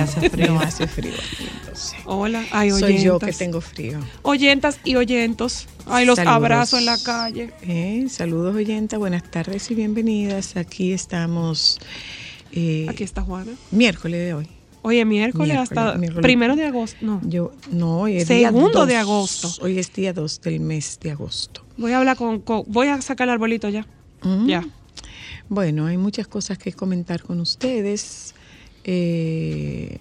Hace frío. hace frío. Hola, ay, Soy yo que tengo frío. Oyentas y oyentos. Ay, los abrazos en la calle. Eh, saludos, oyentas. Buenas tardes y bienvenidas. Aquí estamos. Eh, Aquí está Juana. Miércoles de hoy. Oye, miércoles, hasta primero de agosto. No. Yo, no, hoy es Segundo de agosto. Hoy es día 2 del mes de agosto. Voy a hablar con, voy a sacar el arbolito ya. Ya. Bueno, hay muchas cosas que comentar con ustedes. Eh,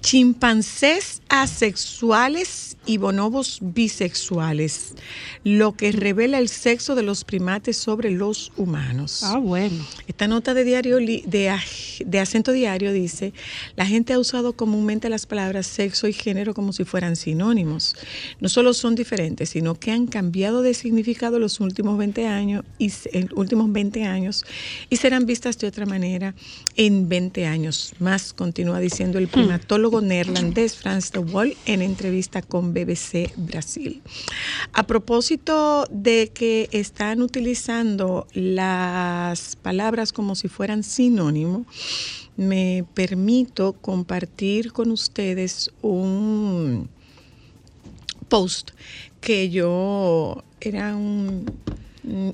chimpancés asexuales y bonobos bisexuales, lo que revela el sexo de los primates sobre los humanos. Ah, bueno. Esta nota de diario de, de acento diario dice, la gente ha usado comúnmente las palabras sexo y género como si fueran sinónimos. No solo son diferentes, sino que han cambiado de significado los últimos 20 años y en últimos 20 años y serán vistas de otra manera en 20 años más, continúa diciendo el hmm. primatólogo neerlandés Frans de Waal en entrevista con BBC Brasil. A propósito de que están utilizando las palabras como si fueran sinónimo, me permito compartir con ustedes un post que yo era un,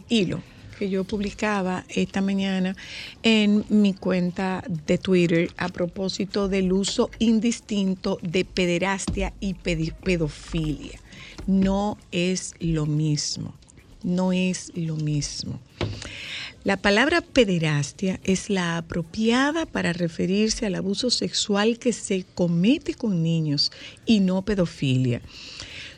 hilo que yo publicaba esta mañana en mi cuenta de Twitter a propósito del uso indistinto de pederastia y pedofilia. No es lo mismo, no es lo mismo. La palabra pederastia es la apropiada para referirse al abuso sexual que se comete con niños y no pedofilia.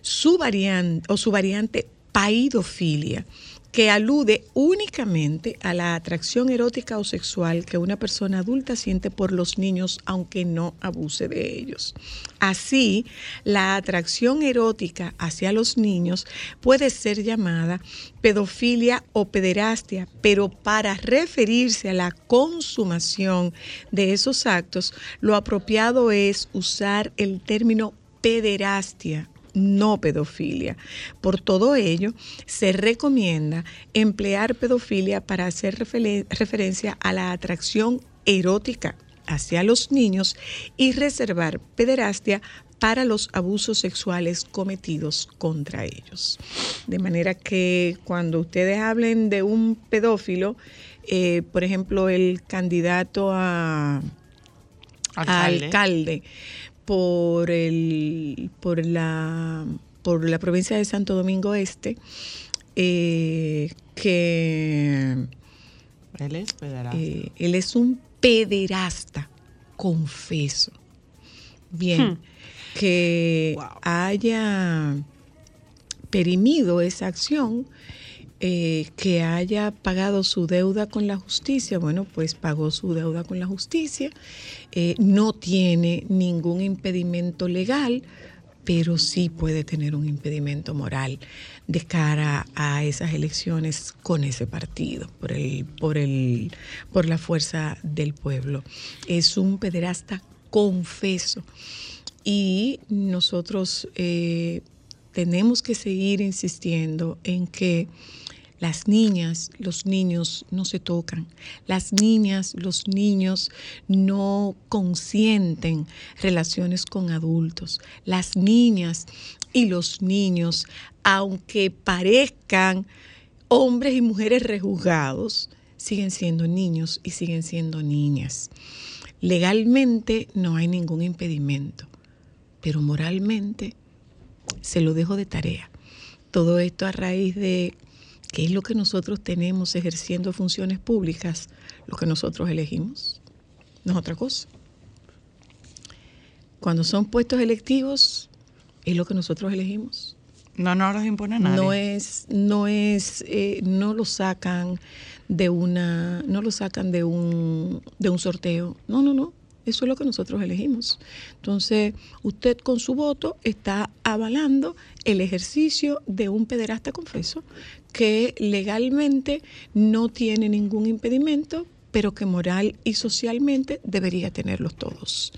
Su variante o su variante paidofilia que alude únicamente a la atracción erótica o sexual que una persona adulta siente por los niños aunque no abuse de ellos. Así, la atracción erótica hacia los niños puede ser llamada pedofilia o pederastia, pero para referirse a la consumación de esos actos, lo apropiado es usar el término pederastia no pedofilia. Por todo ello, se recomienda emplear pedofilia para hacer referencia a la atracción erótica hacia los niños y reservar pederastia para los abusos sexuales cometidos contra ellos. De manera que cuando ustedes hablen de un pedófilo, eh, por ejemplo, el candidato a alcalde por, el, por, la, por la provincia de Santo Domingo Este, eh, que él es pederasta. Eh, él es un pederasta. confeso. Bien, Hmm. que Wow. haya perimido esa acción, eh, que haya pagado su deuda con la justicia, bueno, pues pagó su deuda con la justicia, eh, no tiene ningún impedimento legal, pero sí puede tener un impedimento moral de cara a esas elecciones con ese partido, por el, por el, por la fuerza del pueblo. Es un pederasta confeso. Y nosotros eh, tenemos que seguir insistiendo en que las niñas, los niños no se tocan. Las niñas, los niños no consienten relaciones con adultos. Las niñas y los niños, aunque parezcan hombres y mujeres rejuzgados, siguen siendo niños y siguen siendo niñas. Legalmente no hay ningún impedimento, pero moralmente se lo dejo de tarea. Todo esto a raíz de qué es lo que nosotros tenemos ejerciendo funciones públicas, lo que nosotros elegimos, no es otra cosa. Cuando son puestos electivos, es lo que nosotros elegimos. No nos los impone nadie. No es, no es, eh, no lo sacan de una, no lo sacan de un, de un sorteo. No, no, no. Eso es lo que nosotros elegimos. Entonces, usted con su voto está avalando el ejercicio de un pederasta confeso que legalmente no tiene ningún impedimento, pero que moral y socialmente debería tenerlos todos.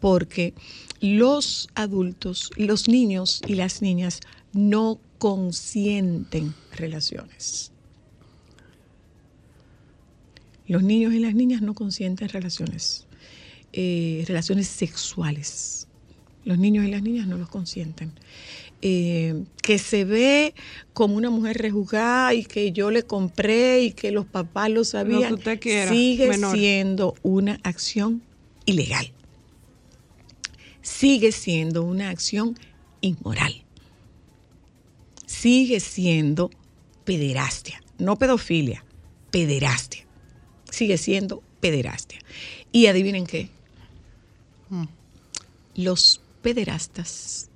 Porque los adultos, los niños y las niñas no consienten relaciones. Los niños y las niñas no consienten relaciones, eh, relaciones sexuales. Los niños y las niñas no los consienten. Eh, que se ve como una mujer rejugada y que yo le compré y que los papás lo sabían, Lo que usted quiera, sigue menor. siendo una acción ilegal. Sigue siendo una acción inmoral. Sigue siendo pederastia, no pedofilia, pederastia. Sigue siendo pederastia. Y adivinen qué, Mm, los pederastas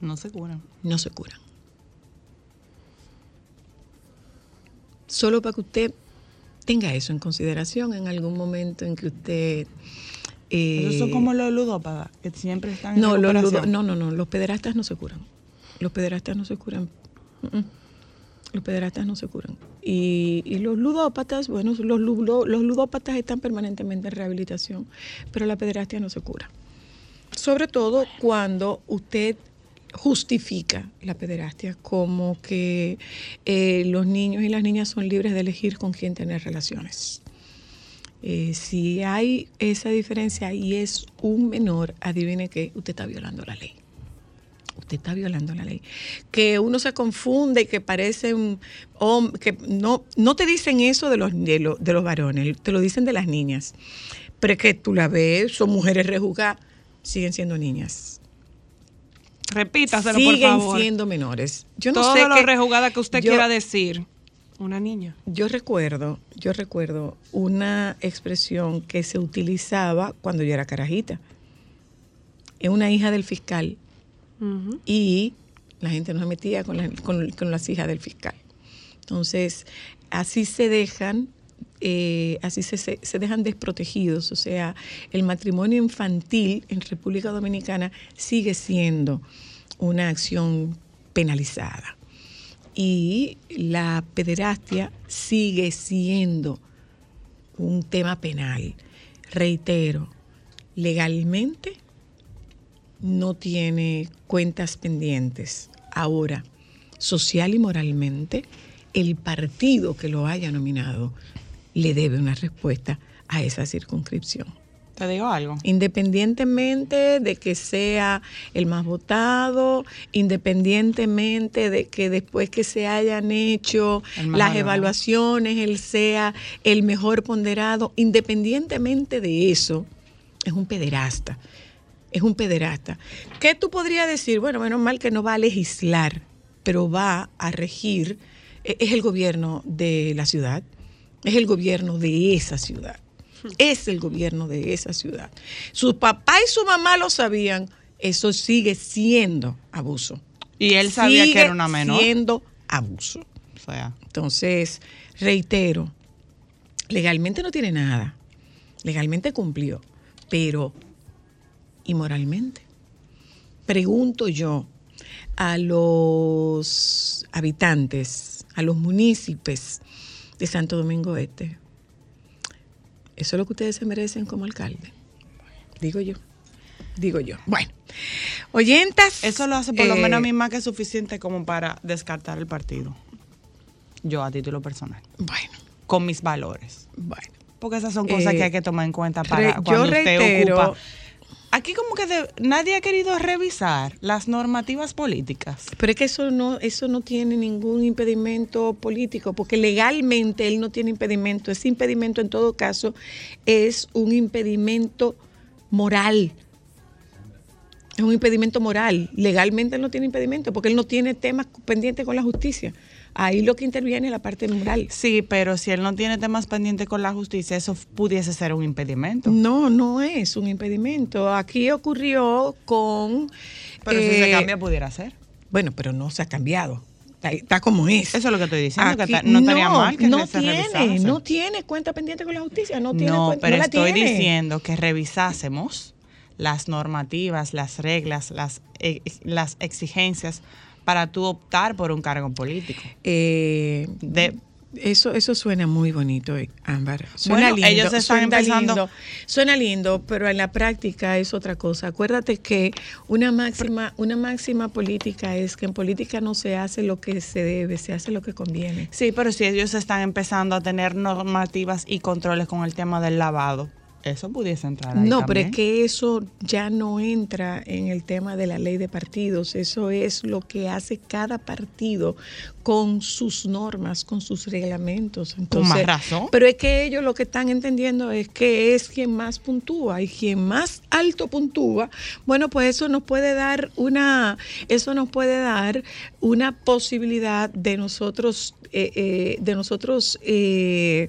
No se curan. no se curan. Solo para que usted tenga eso en consideración en algún momento en que usted... eh, Esos son como los ludópatas, que siempre están en no, los recuperación. ludo- no, no, no, los pederastas no se curan. Los pederastas no se curan. Los pederastas no se curan. Y, y los ludópatas, bueno, los, ludo- los ludópatas están permanentemente en rehabilitación, pero la pederastia no se cura. Sobre todo cuando usted justifica la pederastia como que eh, los niños y las niñas son libres de elegir con quién tener relaciones. Eh, si hay esa diferencia y es un menor, adivine que usted está violando la ley. Usted está violando la ley. Que uno se confunde y que parece un hom- que no, no te dicen eso de los, de, de los varones, te lo dicen de las niñas. Pero es que tú la ves, son mujeres rejuzgadas, siguen siendo niñas. Repítaselo, por siguen favor. siendo menores. Yo no Todo sé lo rejugada que usted yo- quiera decir. Una niña. Yo recuerdo, yo recuerdo una expresión que se utilizaba cuando yo era carajita. Es una hija del fiscal y la gente no se metía con, la- con- con las hijas del fiscal. Entonces, así se dejan, eh, así se, se- se dejan desprotegidos. O sea, el matrimonio infantil en República Dominicana sigue siendo una acción penalizada. Y la pederastia sigue siendo un tema penal. Reitero, legalmente no tiene cuentas pendientes. Ahora, social y moralmente, el partido que lo haya nominado le debe una respuesta a esa circunscripción. Te digo algo. Independientemente de que sea el más votado, independientemente de que después que se hayan hecho las evaluaciones, él sea el mejor ponderado, independientemente de eso, es un pederasta. Es un pederasta. ¿Qué tú podrías decir? Bueno, menos mal que no va a legislar, pero va a regir. e- Es el gobierno de la ciudad, es el gobierno de esa ciudad. Es el gobierno de esa ciudad. Su papá y su mamá lo sabían. Eso sigue siendo abuso. Y él sabía Sigue que era una menor. Siendo abuso. O sea, Entonces, reitero, legalmente no tiene nada. Legalmente cumplió. Pero, ¿y moralmente? Pregunto yo a los habitantes, a los municipios de Santo Domingo Este. ¿Eso es lo que ustedes se merecen como alcalde? Digo yo. Digo yo. Bueno, oyentas. eso lo hace por lo eh, menos a mí más que suficiente como para descartar el partido. Yo a título personal. Bueno, Con mis valores. bueno. Porque esas son cosas Eh, que hay que tomar en cuenta re- para yo cuando usted reitero- ocupa. Aquí como que de- nadie ha querido revisar las normativas políticas. Pero es que eso no, eso no tiene ningún impedimento político, porque legalmente él no tiene impedimento. Ese impedimento en todo caso es un impedimento moral. Es un impedimento moral. Legalmente él no tiene impedimento, porque él no tiene temas pendientes con la justicia. Ahí lo que interviene es la parte moral. Sí, pero si él no tiene temas pendientes con la justicia, eso pudiese ser un impedimento. No, no es un impedimento. Aquí ocurrió con... Pero si se eh, cambia, pudiera ser. Bueno, pero no se ha cambiado. Está, está como es. Eso es lo que estoy diciendo, que Aquí- ta- no estaría mal que no se tiene, revisase. no tiene cuenta pendiente con la justicia, no tiene No, cuenta, pero no estoy tiene. diciendo que revisásemos las normativas, las reglas, las, eh, las exigencias para tú optar por un cargo político. Eh, De, eso, eso suena muy bonito, eh, Ámbar. Suena Bueno, lindo. ellos están suena empezando- lindo, suena lindo, pero en la práctica es otra cosa. Acuérdate que una máxima, una máxima política es que en política no se hace lo que se debe, se hace lo que conviene. sí, pero si ellos están empezando a tener normativas y controles con el tema del lavado, eso pudiese entrar ahí No, pero es que eso ya no entra en el tema de la ley de partidos. Eso es lo que hace cada partido con sus normas, con sus reglamentos. Entonces, más razón. Pero es que ellos lo que están entendiendo es que es quien más puntúa y quien más alto puntúa. Bueno, pues eso nos puede dar una, eso nos puede dar una posibilidad de nosotros, eh, eh, de nosotros. eh,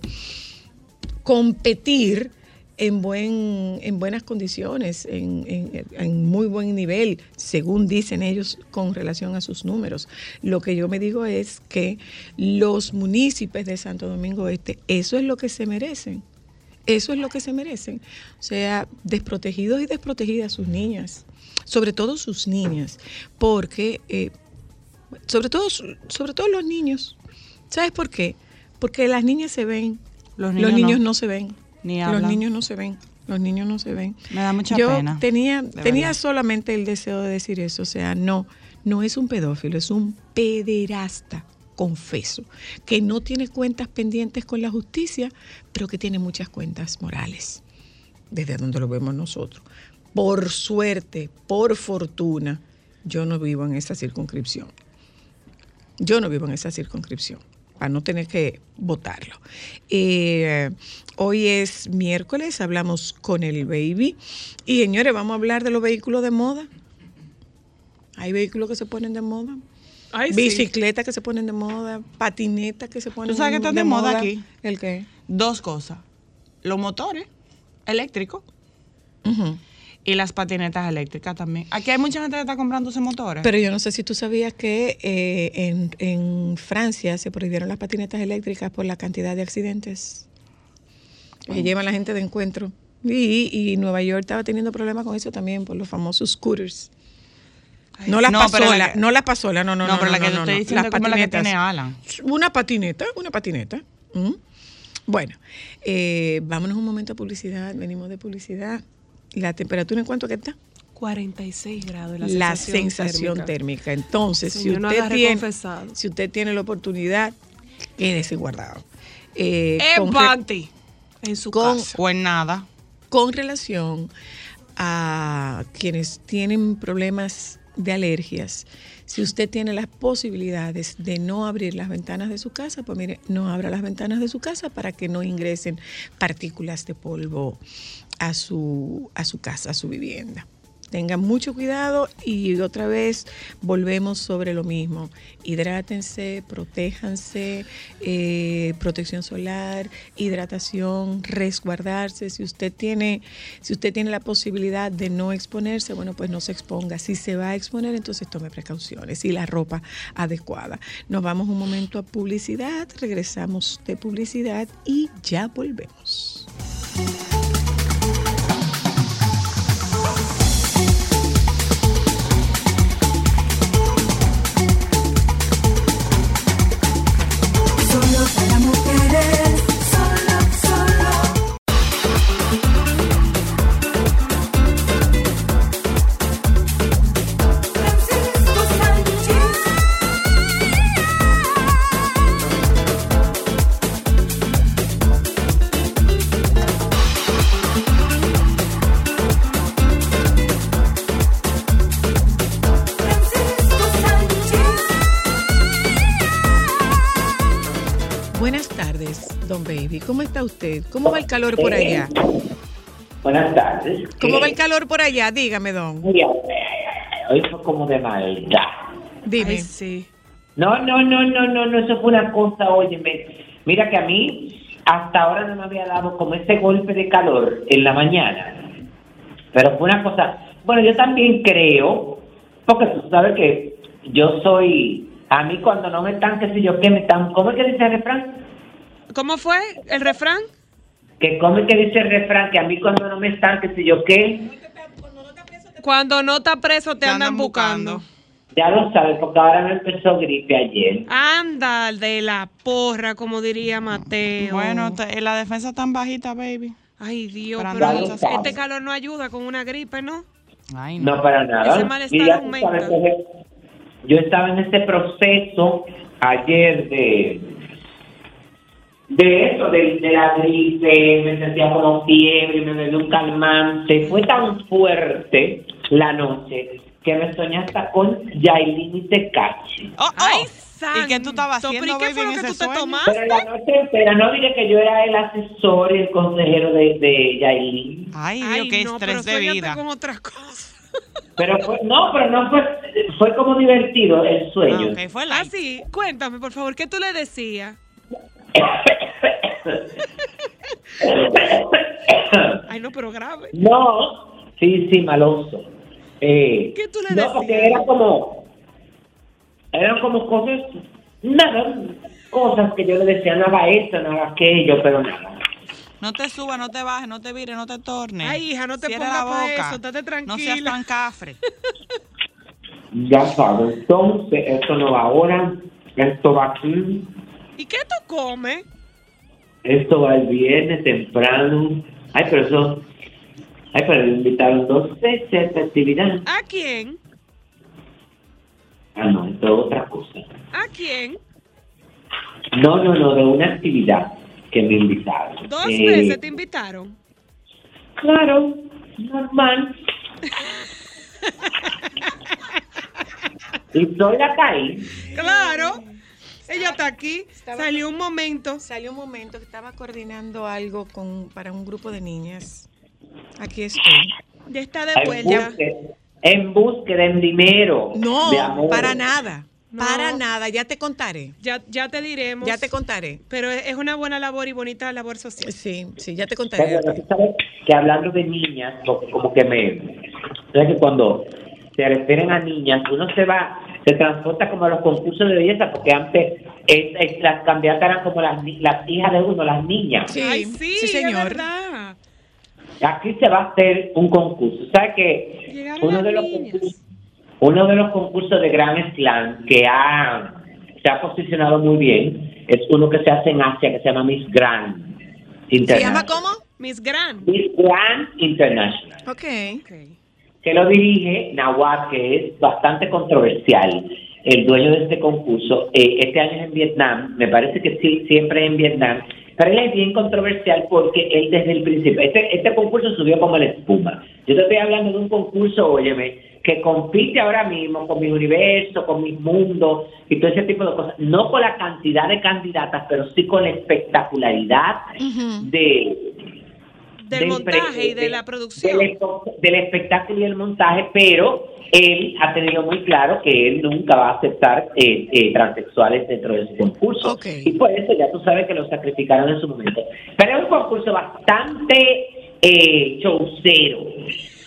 competir en, buen, en buenas condiciones, en, en- en muy buen nivel, según dicen ellos con relación a sus números. Lo que yo me digo es que los municipios de Santo Domingo Este, eso es lo que se merecen. Eso es lo que se merecen. O sea, desprotegidos y desprotegidas sus niñas, sobre todo sus niñas, porque, eh, sobre, todo, sobre todo los niños. ¿Sabes por qué? Porque las niñas se ven, Los los niños niños, no. no. se ven. Ni los niños no se ven. Los niños no se ven. Me da mucha Yo pena, tenía, tenía verdad. solamente el deseo de decir eso. O sea, no, no es un pedófilo, es un pederasta, confeso, que no tiene cuentas pendientes con la justicia, pero que tiene muchas cuentas morales, desde donde lo vemos nosotros. Por suerte, por fortuna, yo no vivo en esa circunscripción. Yo no vivo en esa circunscripción para no tener que votarlo. Eh, hoy es miércoles, hablamos con el baby. Y señores, vamos a hablar de los vehículos de moda. Hay vehículos que se ponen de moda. Ay, sí. Bicicletas que se ponen de moda, patinetas que se ponen ¿Tú sabes qué están de moda aquí? ¿El qué? Dos cosas. Los motores eléctricos. Y las patinetas eléctricas también. Aquí hay mucha gente que está comprando esos motores. Pero yo no sé si tú sabías que eh, en, en Francia se prohibieron las patinetas eléctricas por la cantidad de accidentes que llevan la gente de encuentro. Y, y Nueva York estaba teniendo problemas con eso también por los famosos scooters. No las No, pasolas, la que- no las pasolas, no, no, no. no, pero la que no, te no, estoy no. diciendo Las es como la que tiene Alan. Una patineta, una patineta. ¿Mm? Bueno, eh, vámonos un momento a publicidad. Venimos de publicidad. ¿La temperatura en cuánto que está? 46 grados La, la, sensación, térmica. Entonces, si usted tiene, confesado. si usted tiene la oportunidad, quédese guardado. Eh, ¡Eh, con, re- Panty! En su con- casa. O en nada. con relación a quienes tienen problemas de alergias, si usted tiene las posibilidades de no abrir las ventanas de su casa, pues mire, no abra las ventanas de su casa para que no ingresen partículas de polvo a su, a su casa, a su vivienda. Tengan mucho cuidado y otra vez volvemos sobre lo mismo. Hidrátense, protéjanse, eh, protección solar, hidratación, resguardarse. Si usted tiene, si usted tiene la posibilidad de no exponerse, bueno, pues no se exponga. Si se va a exponer, entonces tome precauciones y la ropa adecuada. Nos vamos un momento a publicidad, regresamos de publicidad y ya volvemos. Usted? ¿Cómo va el calor por allá? Buenas tardes. ¿Cómo va el calor por allá? Dígame, don. Hoy fue como de maldad. Dime. sí. No, no, no, no, no, no, eso fue una cosa, óyeme. Mira que a mí hasta ahora no me había dado como ese golpe de calor en la mañana. Pero fue una cosa. Bueno, yo también creo, porque tú sabes que yo soy. A mí cuando no me están, qué sé yo, qué me están. ¿Cómo es que dice el refrán? ¿Cómo fue el refrán? Que come que dice el refrán que a mí cuando no me están, que sé yo qué. Cuando no está preso te, andan, buscando. Ya lo sabes, porque ahora me empezó gripe ayer. Anda, de la porra, como diría Mateo. Bueno, la defensa tan bajita, baby. Ay, Dios, pero este calor no ayuda con una gripe, ¿no? Ay, no. para nada. Ese malestar aumenta. yo estaba en este proceso ayer de de eso, de, la gripe, me sentía como fiebre, me dio un calmante. Fue tan fuerte la noche que me soñé hasta con Yailin y Tecachi. Oh, oh. ¡Ay, ¿Y qué tú estabas haciendo, ¿Qué fue lo que tú te tomaste? Pero la noche entera, no diré que yo era el asesor y el consejero de, de Yailin. Ay, Ay qué no, estrés de vida. con otras cosas. Pero fue, no, pero no fue, fue como divertido el sueño. Ah, fue la... Ah, sí, cuéntame, por favor, ¿qué tú le decías? Ay, no, pero grave. No, sí, sí, maloso. Eh, ¿Qué tú le no, porque era como, eran como cosas, nada, cosas que yo le decía, no haga esto, no haga aquello, pero nada. No te subas, no te bajes, no te vires, no te tornes. Ay, hija, no te pongas la boca. eso, estate tranquila. No seas tan cafre. ya sabes, entonces, esto no va ahora, esto va aquí. ¿Y qué tú comes? Esto va el viernes temprano. Ay, pero eso. Ay, pero me invitaron dos veces a esta actividad. ¿A quién? Ah, no, esto es otra cosa. ¿A quién? No, no, no, de una actividad que me invitaron. ¿Dos eh, veces te invitaron? Claro, normal. y soy la caí. Claro. Ella está aquí. salió un momento. Salió un momento que estaba coordinando algo con para un grupo de niñas. Aquí estoy. Ya está de vuelta. En búsqueda, en dinero. No, para nada. Para nada, ya te contaré. Ya, ya te diremos. Ya te contaré. Pero es una buena labor y bonita labor social. Sí, sí, ya te contaré. que hablando de niñas, como que me... que cuando se refieren a niñas, uno se va se transporta como a los concursos de belleza, porque antes las candidatas eran como las, las hijas de uno, las niñas. Sí, sí, señor. Aquí se va a hacer un concurso. ¿Sabes que uno de los concursos, uno de los concursos de Grand Slam que ha, se ha posicionado muy bien es uno que se hace en Asia que se llama Miss Grand International. ¿Se llama cómo? Miss Grand. Miss Grand International. Ok. okay que lo dirige Nawat, que es bastante controversial, el dueño de este concurso. Eh, este año es en Vietnam, me parece que sí, siempre en Vietnam, pero él es bien controversial porque él desde el principio, este, este concurso subió como la espuma. Yo te estoy hablando de un concurso, óyeme, que compite ahora mismo con mi universo, con mi mundo y todo ese tipo de cosas. No con la cantidad de candidatas, pero sí con la espectacularidad de Del montaje y de la producción. Del, del espectáculo y el montaje, pero él ha tenido muy claro que él nunca va a aceptar eh, eh, transexuales dentro de su concurso. Y por eso ya tú sabes que lo sacrificaron en su momento. Pero es un concurso bastante eh, showcero.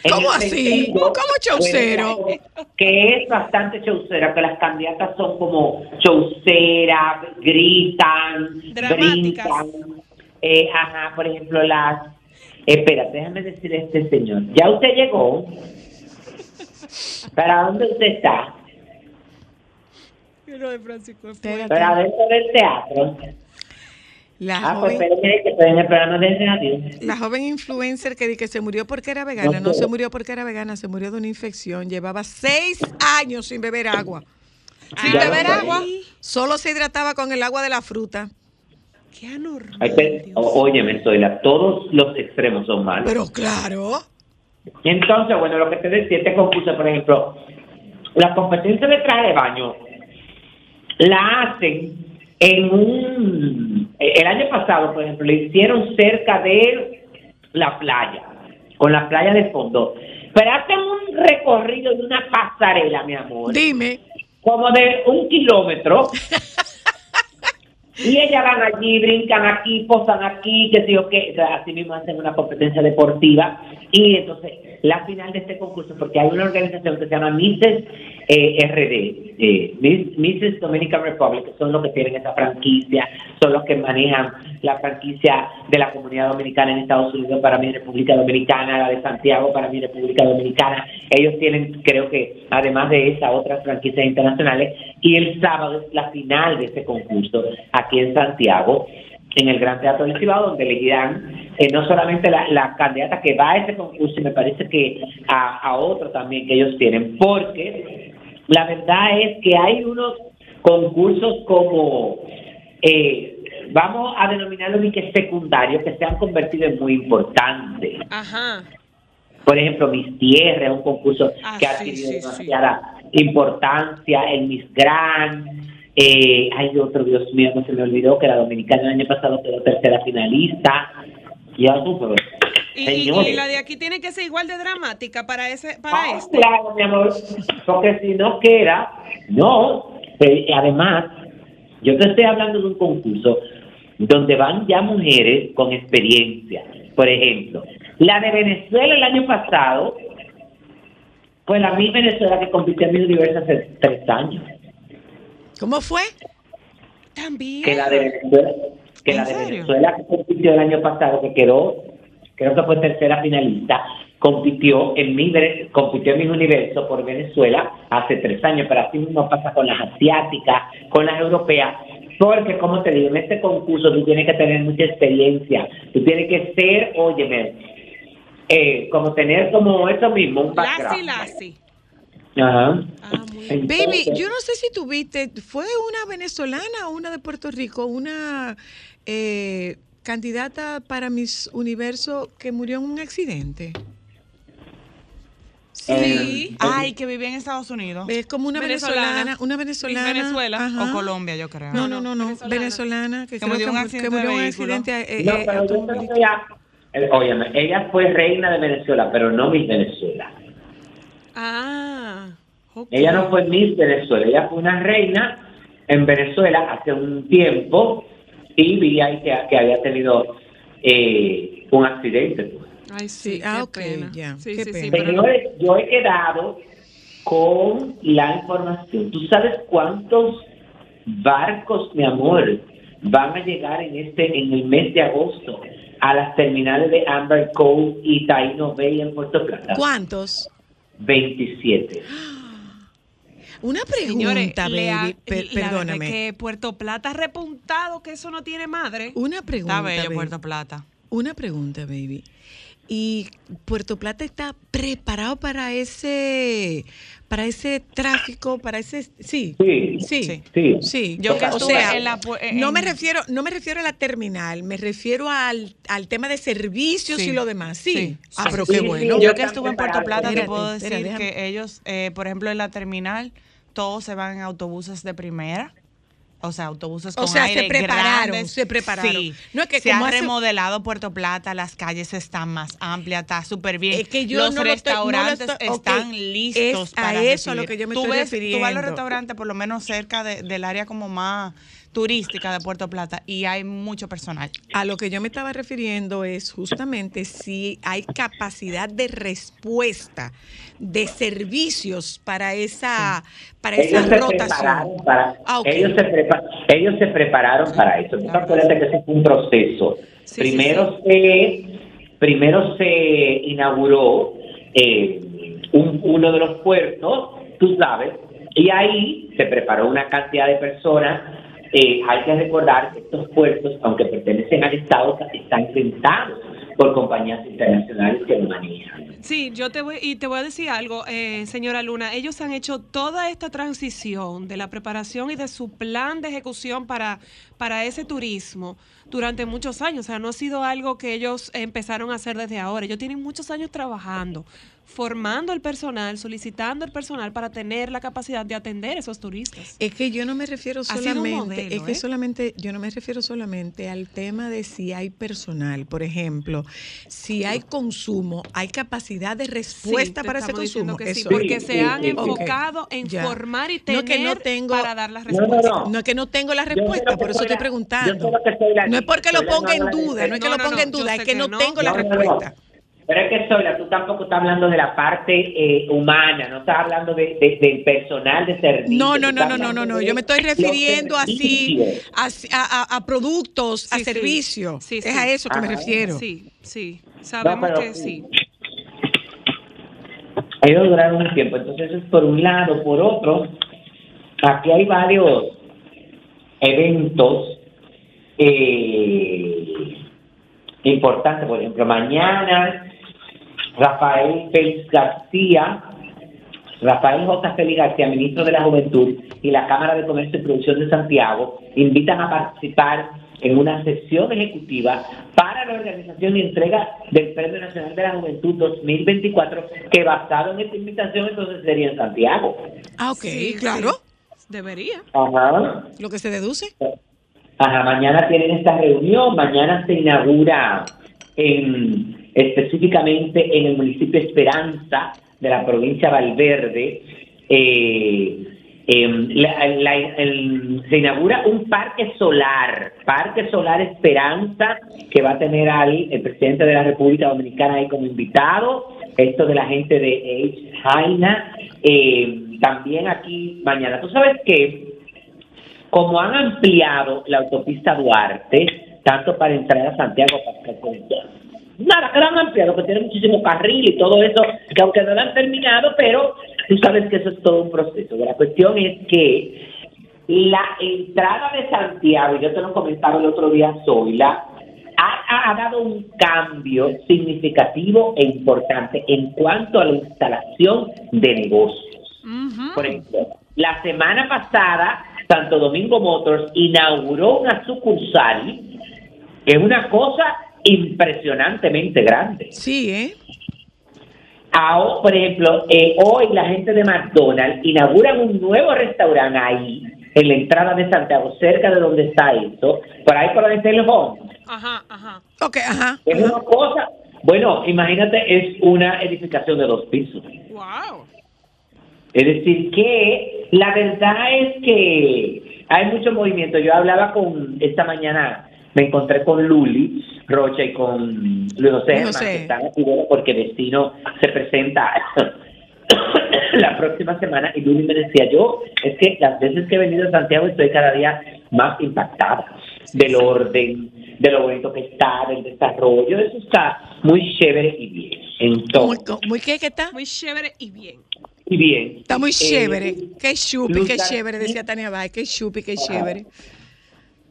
En ¿Cómo así? ¿Cómo pues, Que es bastante showcera, que las candidatas son como showceras, gritan, Dramáticas. brincan. Eh, ajá, por ejemplo, las... Espera, déjame decirle a este señor. Ya usted llegó. ¿Para dónde usted está? De Francisco Espérate. Para adentro del teatro. La Ah, pues joven, espérame que estoy en el programa de radio. la joven influencer que, di que se murió porque era vegana, No se murió porque era vegana, se murió de una infección. Llevaba seis años sin beber agua. Sin Ya beber agua, solo se hidrataba con el agua de la fruta. Qué anormal. Óyeme, Zoila, todos los extremos son malos. Pero claro, Entonces, bueno, lo que te decía, este concurso, por ejemplo, la competencia de traje de baño la hacen en un... El año pasado, por ejemplo, le hicieron cerca de la playa, con la playa de fondo. Pero hacen un recorrido de una pasarela, mi amor, dime. como de un kilómetro. Y ellas van allí, brincan aquí, posan aquí, que sé yo qué. O sea, así mismo hacen una competencia deportiva. Y entonces, la final de este concurso, porque hay una organización que se llama Mrs. eh, RD, eh, Mrs. Dominican Republic, que son los que tienen esa franquicia, son los que manejan la franquicia de la comunidad dominicana en Estados Unidos para mi República Dominicana, la de Santiago para mi República Dominicana. Ellos tienen, creo que, además de esa, otras franquicias internacionales. Y el sábado es la final de este concurso en Santiago, en el Gran Teatro del Cibao, donde elegirán eh, no solamente la, la candidata que va a ese concurso, y me parece que a, a otro también que ellos tienen, porque la verdad es que hay unos concursos como, eh, vamos a denominarlo ni que secundarios, que se han convertido en muy importantes. Ajá. Por ejemplo, Miss Tierra es un concurso Ah, que ha sí, tenido sí, sí. demasiada importancia, el Miss Grand, eh, hay otro, Dios mío, no se me olvidó, que la dominicana el año pasado quedó tercera finalista. Y, y- Señores. y la de aquí tiene que ser igual de dramática para ese, para Ah, este. Claro, mi amor, porque si no queda, no. Eh, además, yo te estoy hablando de un concurso donde van ya mujeres con experiencia. Por ejemplo, la de Venezuela el año pasado fue la misma Venezuela que compitió en mi universo hace tres años. ¿Cómo fue? También. Que la de Venezuela, que ¿En la de? Venezuela que compitió el año pasado, que quedó, creo que fue tercera finalista, compitió en mi compitió en mi universo por Venezuela hace tres años, pero así mismo pasa con las asiáticas, con las europeas, porque como te digo, en este concurso tú tienes que tener mucha experiencia, tú tienes que ser, óyeme, eh, como tener como eso mismo, un background. Lassi, Lassi. Ajá. Ah, Entonces, Baby, yo no sé si tuviste, ¿fue una venezolana o una de Puerto Rico? Una eh, candidata para Miss Universo que murió en un accidente. Eh, Sí. Ay, que vivía en Estados Unidos. Es como una Venezolana. venezolana, una venezolana. Venezuela. ajá. O Colombia, yo creo. No, no, no, no, venezolana. venezolana, que, murió que, en un accidente que murió en un de vehículo. accidente eh, No, eh, pero yo creo automovilístico. que ella, eh, óyeme, ella fue reina de Venezuela, pero no Miss Venezuela. Ah. Ella no fue Miss Venezuela, ella fue una reina en Venezuela hace un tiempo y vi ahí que, que había tenido eh, un accidente. pues. Ay, sí, Sí, ah, qué ok, pena. ya, Sí, qué sí, pena. sí, pero no- Señores, yo he quedado con la información. ¿Tú sabes cuántos barcos, mi amor, van a llegar en este en el mes de agosto a las terminales de Amber Cove y Taino Bay en Puerto Plata? ¿Cuántos? 27. Una pregunta, baby, per- la perdóname. que Puerto Plata ha repuntado que eso no tiene madre. Una pregunta, Está bello baby. Puerto Plata. Una pregunta, baby. ¿Y Puerto Plata está preparado para ese para ese tráfico, para ese sí? Sí, Sí. Sí. sí. Sí, Yo que o estuve sea, en la pu- en- no me refiero, no me refiero a la terminal, me refiero al, al tema de servicios Sí. y lo demás. Sí. Sí, Ah, sí. pero qué bueno. sí. Yo que estuve en Puerto. Plata te puedo decir que ellos, eh, por ejemplo, en la terminal, todos se van en autobuses de primera. O sea, autobuses O con sea, aire se prepararon, grandes. se prepararon. Sí. No es que se como ha hace- remodelado Puerto Plata, las calles están más amplias, está súper bien. Es que yo los no lo estoy- no lo restaurantes estoy- están listos es a para eso a lo recibir. que yo me tú estoy ves, Tú vas a refiriendo. los restaurantes, por lo menos cerca de- del área como más turística de Puerto Plata, y hay mucho personal. A lo que yo me estaba refiriendo es justamente si hay capacidad de respuesta de servicios para esa para esa ellos se rotación. prepararon para Ah, ellos se prepa- ellos se prepararon para eso. Tú acuérdate que ese fue un proceso. Sí, primero se primero se inauguró eh, un- uno de los puertos tú sabes y ahí se preparó una cantidad de personas Eh, hay que recordar que estos puertos aunque pertenecen al Estado están inventados por compañías internacionales que lo manejan Sí, yo te voy y te voy a decir algo, eh, señora Luna. Ellos han hecho toda esta transición de la preparación y de su plan de ejecución para, para ese turismo durante muchos años. O sea, no ha sido algo que ellos empezaron a hacer desde ahora. Ellos tienen muchos años trabajando, formando el personal, solicitando el personal para tener la capacidad de atender esos turistas. Es que yo no me refiero solamente, modelo, es que ¿eh? solamente, yo no me refiero solamente al tema de si hay personal, por ejemplo, si hay consumo, hay capacidad de respuesta para ese consumo. que sí, Eso- porque Sí, se sí, han enfocado en Ya. formar y No, tener que no tengo- para dar las No, no, respuestas. no. No es que no tengo la respuesta, por eso estoy la- preguntando. la- No es porque lo ponga en duda, no es que lo ponga en duda, es que no tengo la respuesta. Pero es que Sola, tú tampoco estás hablando de la parte eh, humana, no estás hablando de, de- del personal de servicio. No, no, no, no, no, no, no. Yo me estoy refiriendo así a, a- a productos, a Sí, servicios. Sí, Es a eso que me Ajá. refiero. Sí, sí, sabemos pero- que sí. Ellos duraron un tiempo, entonces es por un lado. Por otro, aquí hay varios eventos eh, importantes. Por ejemplo, mañana Rafael Félix García, Rafael J. Félix García, ministro de la Juventud, y la Cámara de Comercio y Producción de Santiago invitan a participar en una sesión ejecutiva para la organización y entrega del Premio Nacional de la Juventud 2024, que basado en esta invitación entonces sería en Santiago. Ah, ok, Sí, claro. sí. Debería. Ajá. Lo que se deduce. Ajá, mañana tienen esta reunión, mañana se inaugura en, específicamente en el municipio Esperanza de la provincia Valverde. eh, em, la- se inaugura un parque solar, Parque Solar Esperanza, que va a tener al presidente de la República Dominicana ahí como invitado, esto de la gente de H. Jaina, eh, también aquí mañana. ¿Tú sabes qué? como han ampliado la autopista Duarte, tanto para entrar a Santiago, para nada, que la han ampliado, que tiene muchísimo carril y todo eso, que aunque no lo han terminado, pero tú sabes que eso es todo un proceso. La cuestión es que la entrada de Santiago, y yo te lo comentaba el otro día, Zoila, ha, ha- ha dado un cambio significativo e importante en cuanto a la instalación de negocios. Por ejemplo, la semana pasada, Santo Domingo Motors inauguró una sucursal que es una cosa impresionantemente grande. Sí, ¿eh? Ahora, por ejemplo, eh, hoy la gente de McDonald's inauguran un nuevo restaurante ahí, en la entrada de Santiago, cerca de donde está esto, por ahí por donde está el home. Ajá, ajá. Ok, ajá. Es una cosa, bueno, imagínate, es una edificación de dos pisos. Wow. Es decir, que la verdad es que hay mucho movimiento. Yo hablaba con, esta mañana me encontré con Luli Rocha y con Luis José, Luis Germán, José. que están aquí bueno, porque Destino se presenta la próxima semana y Luli me decía, yo, es que las veces que he venido a Santiago estoy cada día más impactada del orden, de lo bonito que está, del desarrollo, eso está muy chévere y bien. Muy, Entonces, muy qué, qué está? Muy chévere y bien. y bien. Está muy Eh, chévere. Qué chupi, Luz qué chévere, decía Tania Bay. Qué chupi, qué chévere.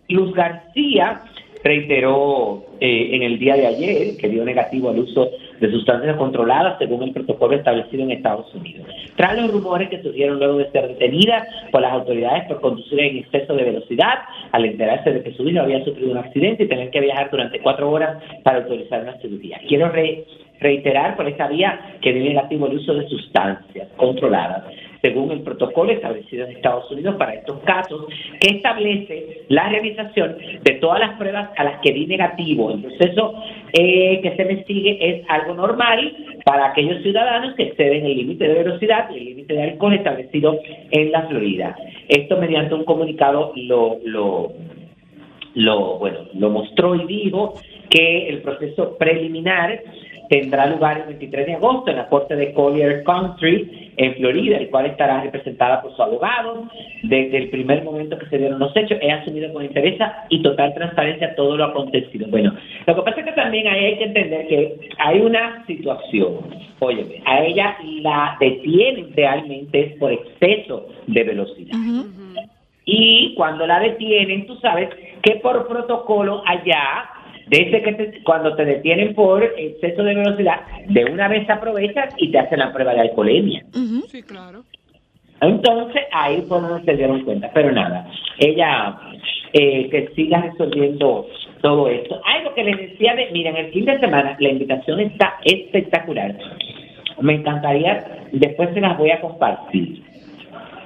Luz García reiteró eh, en el día de ayer que dio negativo al uso de sustancias controladas según el protocolo establecido en Estados Unidos. Tras los rumores que surgieron luego de ser detenida por las autoridades por conducir en exceso de velocidad, al enterarse de que su hijo había sufrido un accidente y tener que viajar durante cuatro horas para autorizar una cirugía. Quiero re- reiterar por esta vía que dio negativo el uso de sustancias controladas según el protocolo establecido en Estados Unidos para estos casos, que establece la realización de todas las pruebas a las que di negativo. El proceso eh, que se me sigue es algo normal para aquellos ciudadanos que exceden el límite de velocidad y el límite de alcohol establecido en la Florida. Esto mediante un comunicado lo, lo, lo, bueno, lo mostró y dijo que el proceso preliminar tendrá lugar el 23 de agosto en la corte de Collier Country en Florida, el cual estará representada por su abogado. Desde el primer momento que se dieron los hechos, he asumido con interés y total transparencia todo lo acontecido. Bueno, lo que pasa es que también ahí hay que entender que hay una situación, óyeme, a ella la detienen realmente por exceso de velocidad. Y cuando la detienen, tú sabes que por protocolo allá desde que cuando te detienen por exceso de velocidad, de una vez aprovechas y te hacen la prueba de alcoholemia. Sí, claro. Entonces ahí fue donde se dieron cuenta. Pero nada, ella eh, que siga resolviendo todo esto. Algo que les decía de, miren, el fin de semana la invitación está espectacular. Me encantaría, después se las voy a compartir,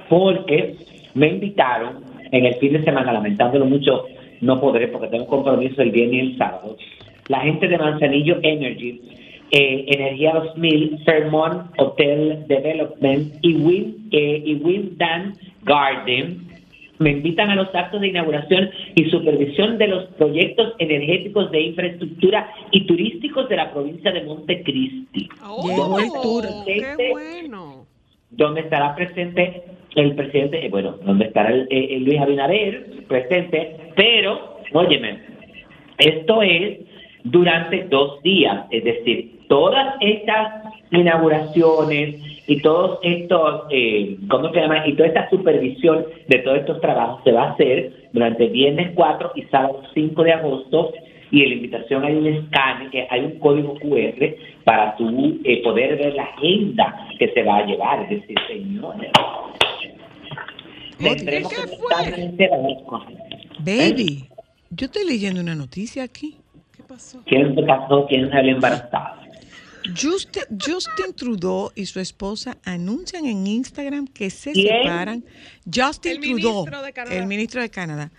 porque me invitaron en el fin de semana, lamentándolo mucho, no podré porque tengo un compromiso el viernes y el sábado. La gente de Manzanillo Energy, eh, Energía 2000, Fairmont Hotel Development y Wind, eh, y Windham Garden me invitan a los actos de inauguración y supervisión de los proyectos energéticos de infraestructura y turísticos de la provincia de Montecristi. Oh, el tour. ¡Qué bueno! Donde estará presente el presidente, eh, bueno, donde estará el, el Luis Abinader presente, pero, óyeme, esto es durante dos días, es decir, todas estas inauguraciones y todos estos, eh, ¿cómo se llama? Y toda esta supervisión de todos estos trabajos se va a hacer durante viernes 4 y sábado 5 de agosto y en la invitación hay un escáner, hay un código QR para tú eh, poder ver la agenda que se va a llevar, es decir, señores. Tendremos que Baby, yo estoy leyendo una noticia aquí. ¿Qué pasó? ¿Quién se casó? ¿Quién salió embarazada? Justin, Justin, Trudeau y su esposa anuncian en Instagram que se separan. Justin el Trudeau, ministro el ministro de Canadá,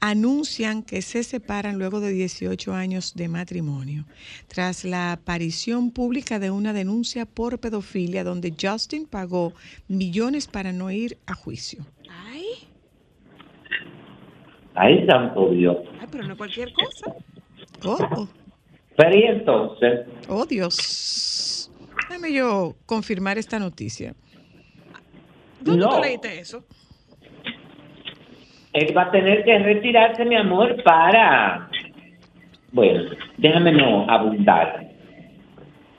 anuncian que se separan luego de 18 años de matrimonio, tras la aparición pública de una denuncia por pedofilia donde Justin pagó millones para no ir a juicio. Ay, Ay, santo Dios. ay, pero no cualquier cosa. Oh, oh, Pero y entonces, oh, Dios. Déjame yo confirmar esta noticia. ¿Dónde No. tú leíste eso? Él va a tener que retirarse, mi amor, para... Bueno, déjame no abundar.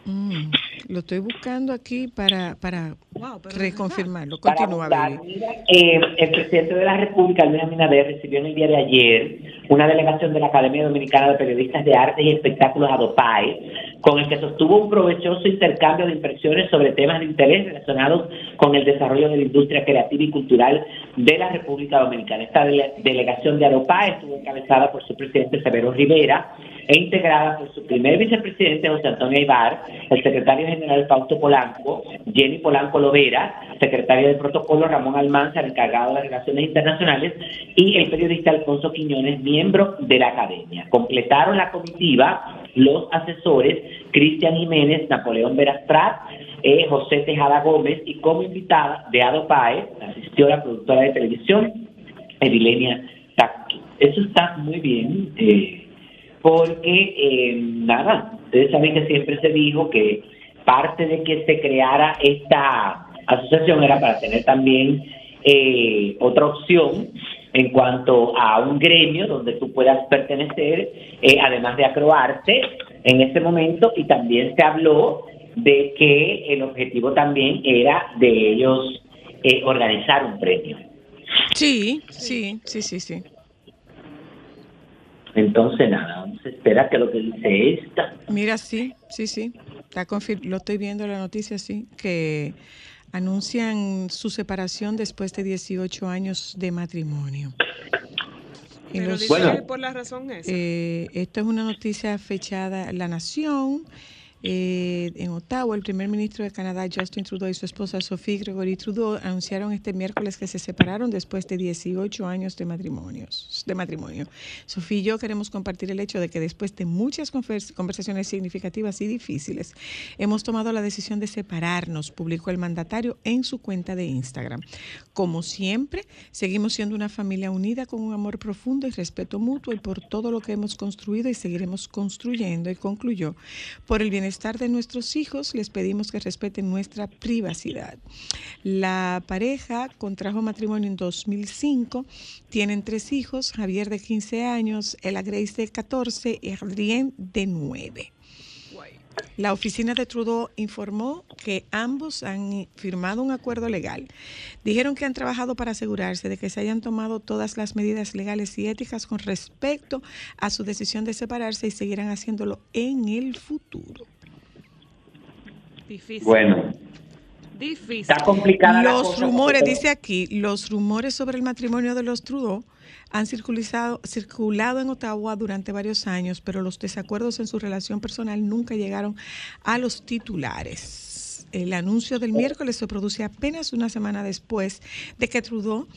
Mm, lo estoy buscando aquí para, para Wow, reconfirmarlo. Para Continúa, abundar, mira, eh, el presidente de la República, Luis Abinader, recibió en el día de ayer una delegación de la Academia Dominicana de Periodistas de Artes y Espectáculos ADOPAE, con el que sostuvo un provechoso intercambio de impresiones sobre temas de interés relacionados con el desarrollo de la industria creativa y cultural de la República Dominicana. Esta dele- delegación de ADOPAE estuvo encabezada por su presidente Severo Rivera e integrada por su primer vicepresidente José Antonio Ibar, el secretario general Fausto Polanco, Jenny Polanco Lovera, secretario de protocolo Ramón Almanzar, encargado de las relaciones internacionales, y el periodista Alfonso Quiñones, miembro de la academia. Completaron la comitiva los asesores Cristian Jiménez, Napoleón Verastrat, eh, José Tejada Gómez y como invitada de ADOPAE asistió la productora de televisión Evilenia Tacto. Eso está muy bien. eh, porque eh, nada, ustedes saben que siempre se dijo que parte de que se creara esta asociación era para tener también eh, otra opción en cuanto a un gremio donde tú puedas pertenecer, eh, además de acroarte en ese momento, y también se habló de que el objetivo también era de ellos eh, organizar un premio. Sí, sí, sí, sí, sí. Entonces, nada, vamos a esperar que lo que dice esta. Mira, sí, sí, sí. Está lo estoy viendo la noticia, sí, que anuncian su separación después de 18 años de matrimonio. Pero los- dice Bueno. que por la razón esa. eh, esto es una noticia fechada La Nación. Eh, en Ottawa, el primer ministro de Canadá, Justin Trudeau, y su esposa Sophie Gregory Trudeau anunciaron este miércoles que se separaron después de 18 años de, matrimonios, de matrimonio. Sophie y yo queremos compartir el hecho de que después de muchas conversaciones significativas y difíciles, hemos tomado la decisión de separarnos, publicó el mandatario en su cuenta de Instagram. Como siempre, seguimos siendo una familia unida con un amor profundo y respeto mutuo y por todo lo que hemos construido y seguiremos construyendo, y concluyó, por el bienestar bienestar de nuestros hijos, les pedimos que respeten nuestra privacidad. La pareja contrajo matrimonio en 2005, tienen tres hijos, Javier de 15 años, Ella Grace de 14 y Adrien de 9. La oficina de Trudeau informó que ambos han firmado un acuerdo legal. Dijeron que han trabajado para asegurarse de que se hayan tomado todas las medidas legales y éticas con respecto a su decisión de separarse y seguirán haciéndolo en el futuro. Difícil. Bueno. Difícil. Está complicada la Los cosa, rumores, porque- dice aquí, los rumores sobre el matrimonio de los Trudeau han circulado, circulado en Ottawa durante varios años, pero los desacuerdos en su relación personal nunca llegaron a los titulares. El anuncio del miércoles se produce apenas una semana después de que Trudeau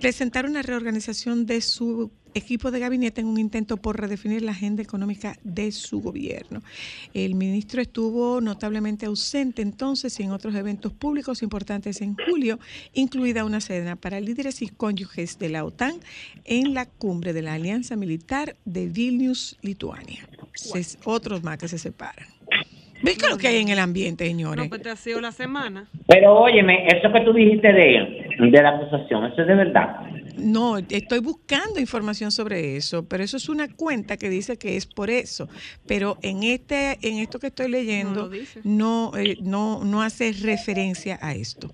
presentara una reorganización de su equipo de gabinete en un intento por redefinir la agenda económica de su gobierno. El ministro estuvo notablemente ausente entonces y en otros eventos públicos importantes en julio, incluida una cena para líderes y cónyuges de la OTAN en la cumbre de la Alianza Militar de Vilnius, Lituania. Otros más que se separan. ¿Ves qué es lo que hay en el ambiente, señores? No, pues te ha sido la semana. Pero óyeme, eso que tú dijiste de, de la acusación, eso es de verdad. No, estoy buscando información sobre eso, pero eso es una cuenta que dice que es por eso. Pero en este, en esto que estoy leyendo, no, eh, no, no hace referencia a esto.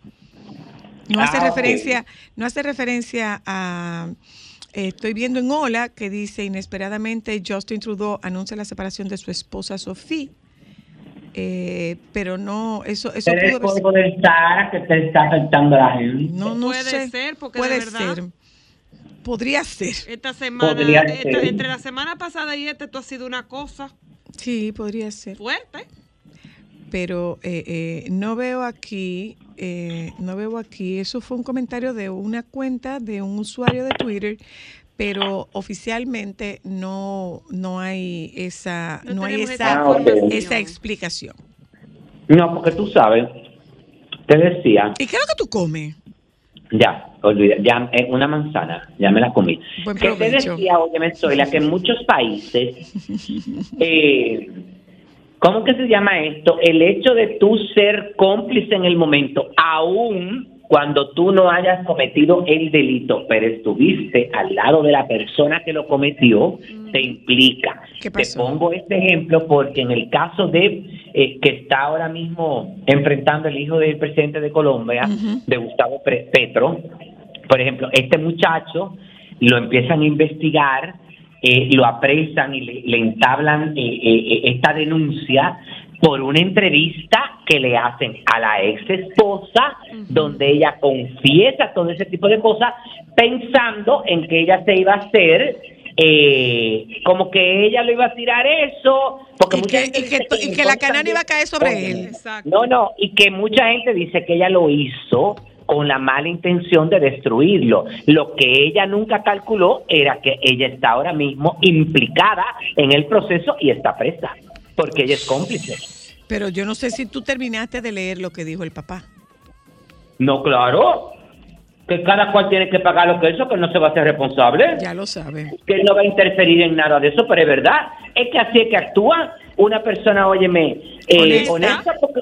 No hace Ah, ok. referencia, no hace referencia a eh, estoy viendo en Hola que dice inesperadamente Justin Trudeau anuncia la separación de su esposa Sophie. Eh, pero no, eso, eso Pero el pudo polvo Sahara que te está afectando a la gente. No, no Puede sé. ser, porque puede de verdad- ser. Podría ser. Esta semana, Podría esta- ser. entre la semana pasada y esta, esto ha sido una cosa Sí, podría ser. fuerte. pero eh, eh, no veo aquí, eh, no veo aquí, eso fue un comentario de una cuenta de un usuario de Twitter, pero oficialmente no, no hay esa, No no, hay esa, esa explicación. No, porque tú sabes, te decía, ¿Y qué es lo que tú comes? ya, olvida, ya eh, una manzana, ya me la comí. Buen que te decía, óyeme, Zoila, que en muchos países, eh, ¿cómo que se llama esto? El hecho de tú ser cómplice en el momento, aún cuando tú no hayas cometido el delito, pero estuviste al lado de la persona que lo cometió, te implica. ¿Qué Te pongo este ejemplo porque en el caso de eh, que está ahora mismo enfrentando el hijo del presidente de Colombia, de Gustavo Petro, por ejemplo, este muchacho lo empiezan a investigar, eh, lo apresan y le, le entablan eh, eh, eh, esta denuncia por una entrevista que le hacen a la ex esposa, donde ella confiesa todo ese tipo de cosas, pensando en que ella se iba a hacer, eh, como que ella le iba a tirar eso, porque Y mucha que- gente y que y que la canana iba a caer sobre él. Exacto. No, no, y que mucha gente dice que ella lo hizo con la mala intención de destruirlo. Lo que ella nunca calculó era que ella está ahora mismo implicada en el proceso y está presa, porque ella es cómplice. Pero yo no sé si tú terminaste de leer lo que dijo el papá. No, claro, que cada cual tiene que pagar lo que eso, que no se va a hacer responsable. Ya lo sabe. que él no va a interferir en nada de eso, pero es verdad, es que así es que actúa una persona, óyeme, eh, Honesta. honesta porque...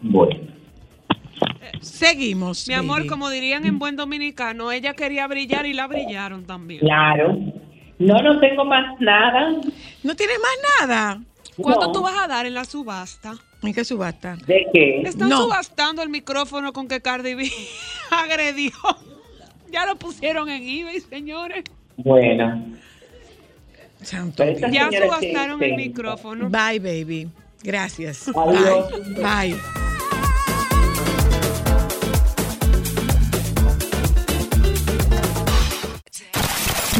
Bueno, Seguimos. Mi amor, como dirían en buen dominicano, ella quería brillar y la brillaron también. claro. No, no tengo más nada. No tienes más nada. ¿Cuánto No. tú vas a dar en la subasta? ¿En qué subasta? ¿De qué? Están No. subastando el micrófono con que Cardi B agredió. Ya lo pusieron en eBay, señores. Bueno, Santo. Ya subastaron el micrófono. Bye, baby. Gracias. Adiós. Bye. Bye.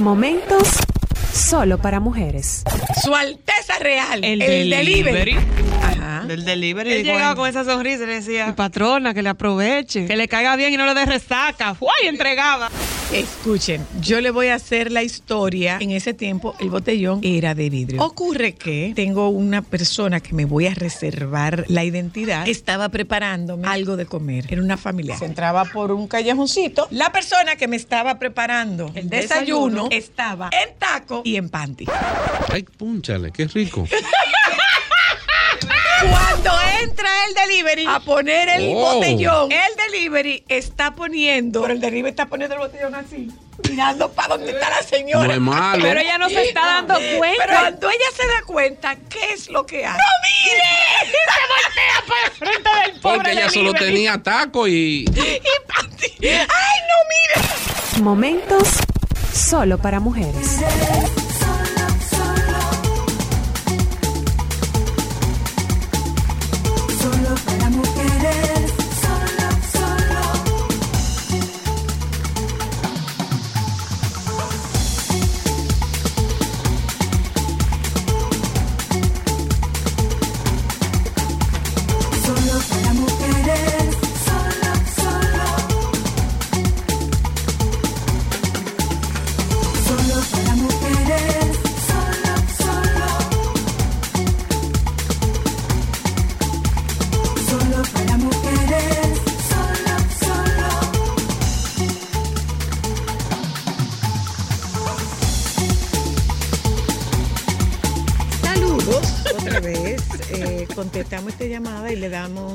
Momentos solo para mujeres. Su Alteza real. El delivery. delivery. Ajá. Del delivery. Él llegaba con esa sonrisa y le decía, patrona, que le aproveche, que le caiga bien y no le dé resaca. ¡Uy! Entregaba. Escuchen, yo le voy a hacer la historia. En ese tiempo el botellón era de vidrio. Ocurre que tengo una persona que me voy a reservar la identidad. Estaba preparándome algo de comer. Era una familia. Se entraba por un callejoncito. La persona que me estaba preparando el desayuno, desayuno. estaba en taco y en panty. Ay, púnchale, qué rico. Cuando entra el delivery a poner el Oh. botellón, el delivery está poniendo, pero el delivery está poniendo el botellón así, mirando para dónde está la señora. No es malo. Pero ella no se está dando cuenta. Pero cuando ella se da cuenta, ¿qué es lo que hace? ¡No mire! Se voltea para el frente del pobre Porque ella solo tenía taco y. Y panty. ¡Ay, no mire! Momentos solo para mujeres.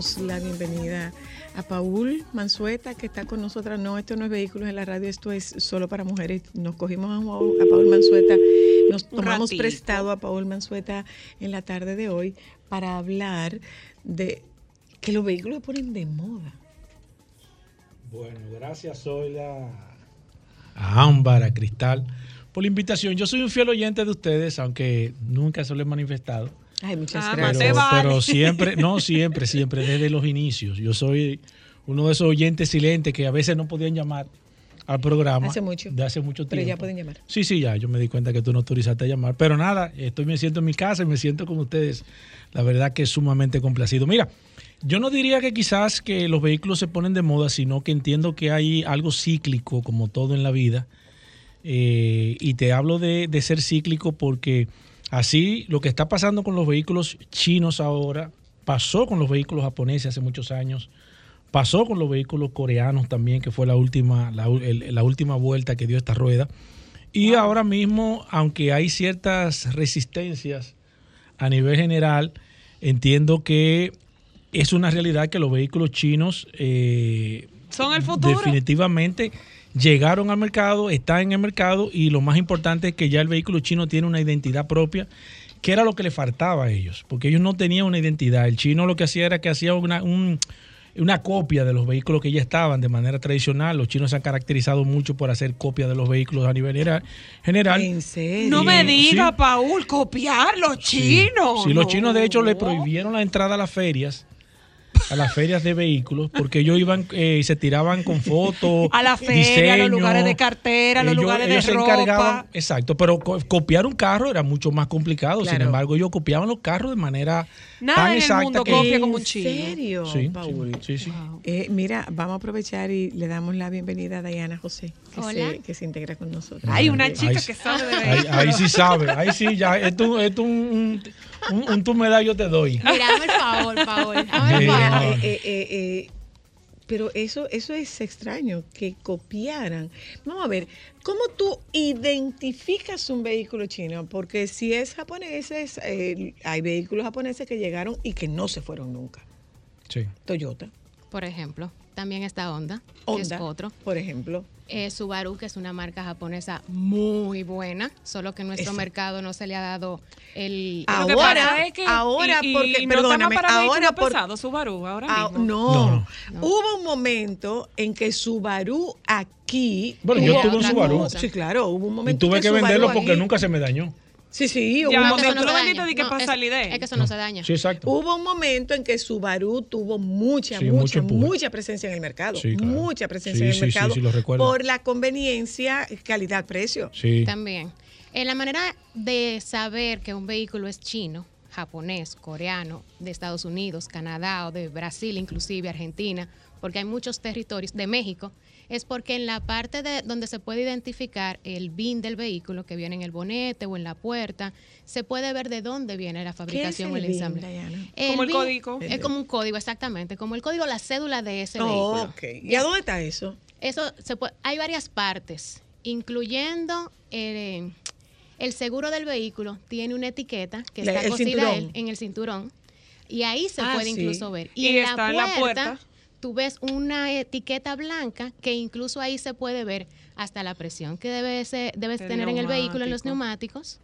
Damos la bienvenida a Paul Mansueta, que está con nosotras. No, esto no es vehículos en la radio, esto es solo para mujeres. Nos cogimos a, Paul- a Paul Mansueta, nos tomamos prestado a Paul Mansueta en la tarde de hoy para hablar de que los vehículos se ponen de moda. Bueno, gracias Zoila, a Ámbar, a Cristal, por la invitación. Yo soy un fiel oyente de ustedes, aunque nunca se lo he manifestado. Ay, muchas Ah, gracias. Pero, vale. pero siempre, no siempre, siempre, desde los inicios. Yo soy uno de esos oyentes silentes que a veces no podían llamar al programa. Hace mucho. De hace mucho tiempo. Pero ya pueden llamar. Sí, sí, ya. Yo me di cuenta que tú no autorizaste a llamar. Pero nada, estoy me siento en mi casa y me siento con ustedes. La verdad que es sumamente complacido. Mira, yo no diría que quizás que los vehículos se ponen de moda, sino que entiendo que hay algo cíclico, como todo en la vida. Eh, y te hablo de, de ser cíclico porque así lo que está pasando con los vehículos chinos ahora, pasó con los vehículos japoneses hace muchos años, pasó con los vehículos coreanos también, que fue la última, la, u- el- la última vuelta que dio esta rueda. Y ahora mismo, aunque hay ciertas resistencias a nivel general, entiendo que es una realidad que los vehículos chinos eh, Son el futuro. definitivamente llegaron al mercado, están en el mercado y lo más importante es que ya el vehículo chino tiene una identidad propia, que era lo que le faltaba a ellos, porque ellos no tenían una identidad. El chino lo que hacía era que hacía una, un- una copia de los vehículos que ya estaban de manera tradicional. Los chinos se han caracterizado mucho por hacer copia de los vehículos a nivel general. general. ¿En serio? No me Sí. diga, Paul, copiar los chinos. Sí, los No. chinos de hecho le prohibieron la entrada a las ferias, a las ferias de vehículos, porque ellos iban eh, y se tiraban con fotos. A la feria, a los lugares de cartera, a los Ellos- lugares de se ropa. encargaban- exacto, pero co- copiar un carro era mucho más complicado. Sin embargo, ellos copiaban los carros de manera Nada tan en el exacta mundo que copia como un ¿En chino. serio, Sí, Paul? sí, sí, sí. Eh, mira, vamos a aprovechar y le damos la bienvenida a Diana José, que, Hola. se, que se integra con nosotros. Hay una chica que sabe de Ahí, ahí sí sabe, ahí sí ya. Esto, esto un, un, un, un tú me das, yo te doy. Mira, hazme el favor, Paul. Hazme el favor. Eh, eh, eh, eh, pero eso, eso es extraño, que copiaran. Vamos a ver, ¿cómo tú identificas un vehículo chino? Porque si es japonés, es, eh, hay vehículos japoneses que llegaron y que no se fueron nunca. Sí. Toyota, Por ejemplo, también está Honda, que Honda, es otro. por ejemplo. Eh, Subaru, que es una marca japonesa muy buena, solo que en nuestro Exacto. mercado no se le ha dado el... Ah, que Ahora, es que- ahora, y- y porque- no perdóname, ahora por- pesados, Subaru, ahora Ah, mismo. no. No, no. Hubo un momento en que Subaru aquí. Bueno, yo tuve un Subaru. cosa. Sí, claro, hubo un Y momento. tuve en que venderlo porque aquí- nunca se me dañó. Sí, sí, hubo un momento. daña. de que No, para es-. Es que eso no se daña. Sí, exacto. Hubo un momento en que Subaru tuvo mucha, Sí, mucha, mucha presencia en el mercado. Sí, claro. Mucha presencia Sí, en el mercado. sí, lo recuerdo. Por la conveniencia, calidad-precio. Sí. También. Eh, la manera de saber que un vehículo es chino, japonés, coreano, de Estados Unidos, Canadá o de Brasil, inclusive Argentina, porque hay muchos territorios de México, es porque en la parte de donde se puede identificar el BIN del vehículo que viene en el bonete o en la puerta, se puede ver de dónde viene la fabricación o el ensamble. Como el BIN código. Es como un código, exactamente, como el código, la cédula de ese Oh, vehículo. ok. ¿Y a dónde está eso? Eso se puede, hay varias partes, incluyendo eh, el seguro del vehículo tiene una etiqueta que La- está cosida en, el cinturón y ahí se Ah, puede sí. incluso ver. Y Y, en está la en la puerta. Tú ves una etiqueta blanca que incluso ahí se puede ver hasta la presión que debes El tener en el vehículo, en los neumático. neumáticos.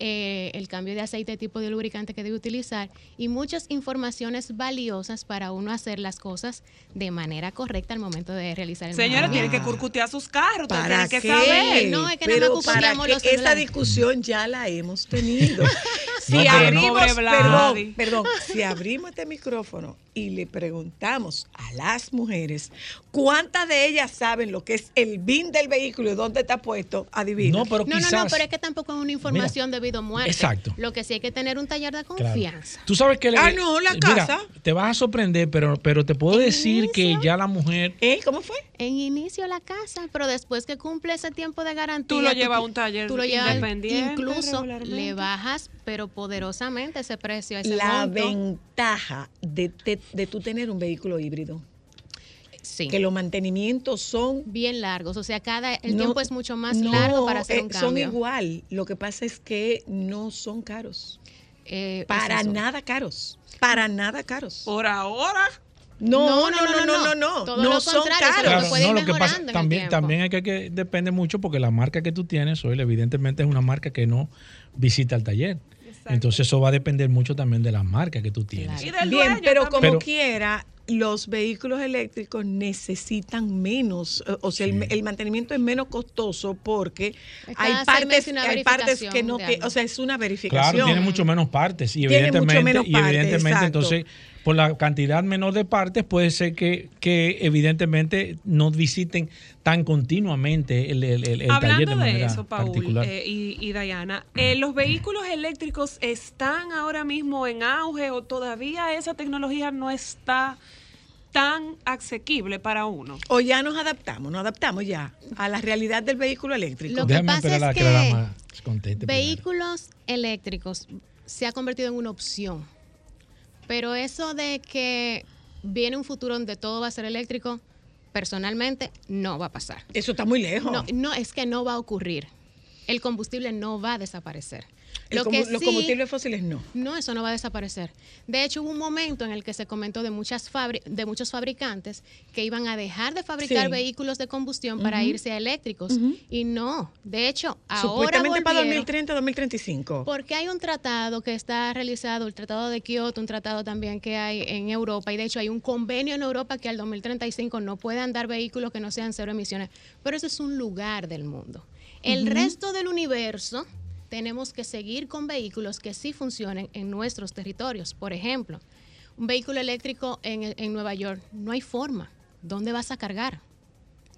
Eh, el cambio de aceite, tipo de lubricante que debe utilizar y muchas informaciones valiosas para uno hacer las cosas de manera correcta al momento de realizar el Señores, movimiento. tienen que curcutear sus carros, ¿Para tienen que qué? saber. No, es que nada Pero más para que los esa discusión ya la hemos tenido. si No, abrimos, perdón, perdón, si abrimos este micrófono y le preguntamos a las mujeres cuántas de ellas saben lo que es el BIN del vehículo y dónde está puesto, adivina. No, pero No, no, no, pero es que tampoco es una información debido muerte. exacto. Lo que sí hay que tener un taller de Claro. confianza. Tú sabes que... Ah, no, la mira, casa. te vas a sorprender, pero, pero te puedo decir que ya la mujer... ¿Eh? ¿Cómo fue? En inicio la casa, pero después que cumple ese tiempo de garantía. Tú lo llevas a un taller tú lo llevas- independiente, Incluso le bajas, pero poderosamente ese precio, ese La monto. ventaja de, de, de tú tener un vehículo híbrido, Sí. que los mantenimientos son bien largos, o sea, cada el No, tiempo es mucho más no, largo para hacer eh, un Son cambio. igual. Lo que pasa es que no son caros. Eh, Para es nada caros. Para nada caros. Por ahora. No, no, no, no, no, no. Todo No lo son caros. ir no, lo que pasa también, también hay que, que depende mucho porque la marca que tú tienes, Soy evidentemente es una marca que no visita el taller. Entonces eso va a depender mucho también de la marca que tú tienes. Y del Bien, dueño pero también. como Pero- quiera, los vehículos eléctricos necesitan menos, eh, o sea, el, el mantenimiento es menos costoso porque hay partes, hay partes que no, de que, o sea, es una verificación. Claro, tiene mucho menos partes y Tiene mucho evidentemente, menos y partes, evidentemente exacto. entonces por la cantidad menor de partes puede ser que, que evidentemente no visiten tan continuamente el, el- el- el taller Hablando de de, manera eso, Paul particular. eh, y, y Diana, eh, ¿los vehículos eléctricos están ahora mismo en auge o todavía esa tecnología no está tan asequible para uno? O ya nos adaptamos, nos adaptamos ya a la realidad del vehículo eléctrico. Lo que Déjame pasa esperar es a que la que dama conteste primero. Vehículos eléctricos se ha convertido en una opción. Pero eso de que viene un futuro donde todo va a ser eléctrico, personalmente no va a pasar. Eso está muy lejos. No, no, es que no va a ocurrir. El combustible no va a desaparecer. Lo que los sí- combustibles fósiles no. no, eso no va a desaparecer. De hecho, hubo un momento en el que se comentó de muchas fabri- de muchos fabricantes que iban a dejar de fabricar Sí. vehículos de combustión para irse a eléctricos. Y no, de hecho, ahora Supuestamente para volvieron- 2030, 2035. porque hay un tratado que está realizado, el Tratado de Kioto, un tratado también que hay en Europa, y de hecho hay un convenio en Europa que al 2035 no puede andar vehículos que no sean cero emisiones, pero eso es un lugar del mundo. El resto del universo tenemos que seguir con vehículos que sí funcionen en nuestros territorios. Por ejemplo, un vehículo eléctrico en, en Nueva York, no hay forma. ¿Dónde vas a cargar?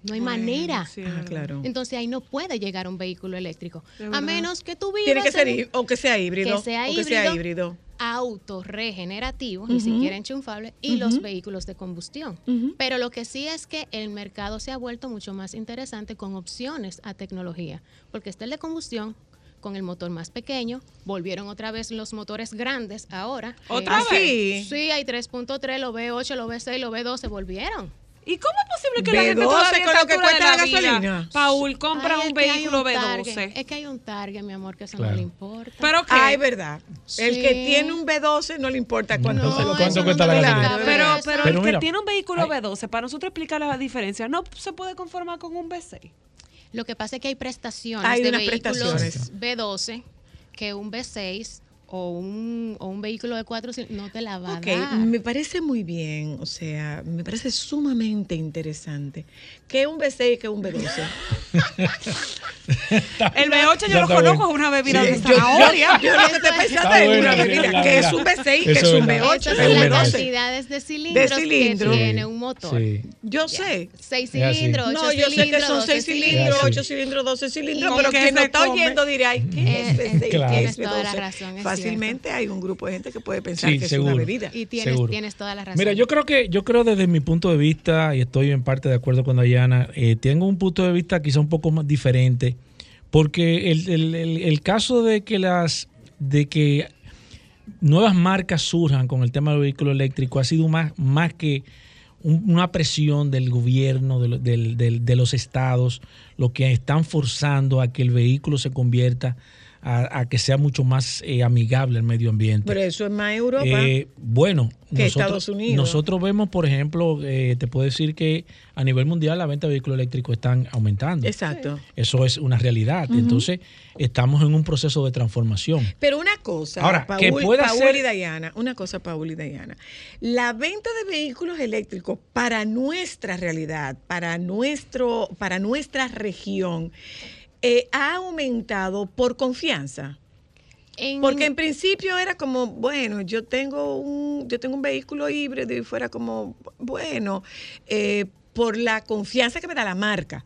No hay manera. Sí, Ah, claro. Entonces ahí no puede llegar un vehículo eléctrico. A menos que tú vivas Tiene que ser en- o que sea híbrido. que sea o que sea híbrido. híbrido. autorregenerativo, ni siquiera enchufable, y los vehículos de combustión. Pero lo que sí es que el mercado se ha vuelto mucho más interesante con opciones a tecnología, porque está el de combustión con el motor más pequeño, volvieron otra vez los motores grandes ahora. ¿Otra Eh, vez? Sí, hay 3.3, lo V8, lo V6, lo V12, volvieron. ¿Y cómo es posible que la gente B12 todavía a con lo que cuesta la gasolina? Paul, compra Ay, un que vehículo un target, B12? Es que hay un target, mi amor, que eso Claro. no le importa. ¿Pero qué? Ay, verdad. El que tiene un B12 no le importa cuánto No, se lo ¿cuánto eso cuesta la gasolina? pero, eso. pero, Pero el mira, que tiene un vehículo hay- B12, para nosotros explicar la diferencia, no se puede conformar con un B6. Lo que pasa es que hay prestaciones Hay de unas vehículos prestaciones. B12 que un B6 o un, o un vehículo de cuatro cilindros, no te la va Ok, a dar. me parece muy bien, o sea, me parece sumamente interesante. que un B6 y que un B12? El B8 yo lo conozco, es una bebida Sí, de yo- yo- zanahoria. yo lo que estoy pensando es una bebida, que es un B6 y que es un verdad. B8 Esas y son un las verdad. B12. cantidades de cilindros, De cilindro. que tiene un motor. Sí. Yo sé. Seis Es cilindros, ocho No, yo sé que cilindros, son 6 doce cilindros, Es. 8 cilindros, 12 cilindros, ¿Y pero quien se está oyendo dirá, ¿qué Eh, es B6? Claro. ¿Qué Tienes es toda la B12? Fácilmente hay un grupo de gente que puede pensar Sí, que es una bebida. Y tienes, Seguro. tienes toda la razón. Mira, yo creo que yo creo desde mi punto de vista y estoy en parte de acuerdo con Dayana, eh, tengo un punto de vista quizá un poco más diferente, porque el, el- el- el caso de que las de que nuevas marcas surjan con el tema del vehículo eléctrico ha sido más más que un- una presión del gobierno, de, de los estados, lo que están forzando a que el vehículo se convierta a, a que sea mucho más eh, amigable al medio ambiente. Pero eso es más Europa. Eh, bueno, que nosotros, Estados Unidos. nosotros vemos, por ejemplo, eh, te puedo decir que a nivel mundial la venta de vehículos eléctricos están aumentando. Exacto. Eso es una realidad. Entonces, estamos en un proceso de transformación. Pero una cosa, Ahora, Paul, que pueda Paul ser- y Dayana, una cosa, Paul y Dayana. La venta de vehículos eléctricos para nuestra realidad, para, nuestro, para nuestra región, eh, ha aumentado por confianza. En- Porque en principio era como, bueno, yo tengo un, yo tengo un vehículo híbrido y fuera como, bueno, eh, por la confianza que me da la marca.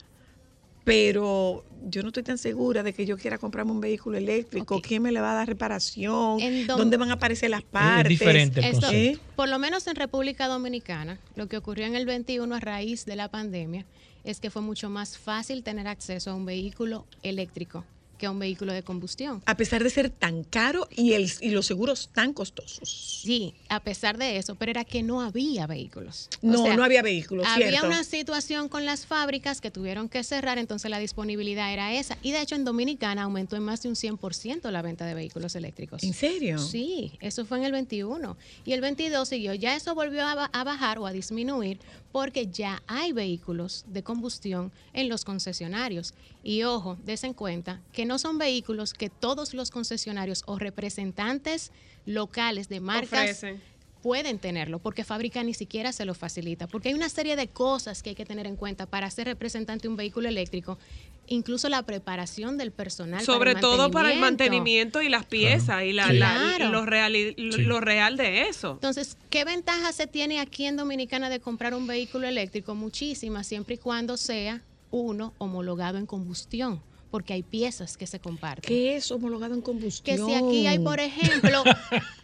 Pero yo no estoy tan segura de que yo quiera comprarme un vehículo eléctrico. ¿Quién me le va a dar reparación? Dom- ¿Dónde van a aparecer las partes? diferente el Esto, concepto. por lo menos en República Dominicana, lo que ocurrió en el 21 a raíz de la pandemia es que fue mucho más fácil tener acceso a un vehículo eléctrico que a un vehículo de combustión. A pesar de ser tan caro y, el, y los seguros tan costosos. Sí, a pesar de eso, pero era que no había vehículos. O No, sea, no había vehículos, Había ¿cierto? una situación con las fábricas que tuvieron que cerrar, entonces la disponibilidad era esa. Y de hecho en Dominicana aumentó en más de un 100% la venta de vehículos eléctricos. ¿En serio? Sí, eso fue en el 21. Y el 22 siguió. Ya eso volvió a bajar o a disminuir porque ya hay vehículos de combustión en los concesionarios. Y ojo, des en cuenta que no son vehículos que todos los concesionarios o representantes locales de marcas Ofrecen. pueden tenerlo, porque fábrica ni siquiera se lo facilita, porque hay una serie de cosas que hay que tener en cuenta para ser representante de un vehículo eléctrico, incluso la preparación del personal. Sobre para todo para el mantenimiento. y las piezas y la, Sí. la- Claro. lo, real, lo, Sí. lo real de eso. Entonces, ¿qué ventaja se tiene aquí en Dominicana de comprar un vehículo eléctrico? Muchísimas, siempre y cuando sea uno homologado en combustión, porque hay piezas que se comparten. ¿Qué es homologado en combustión? Que si aquí hay, por ejemplo,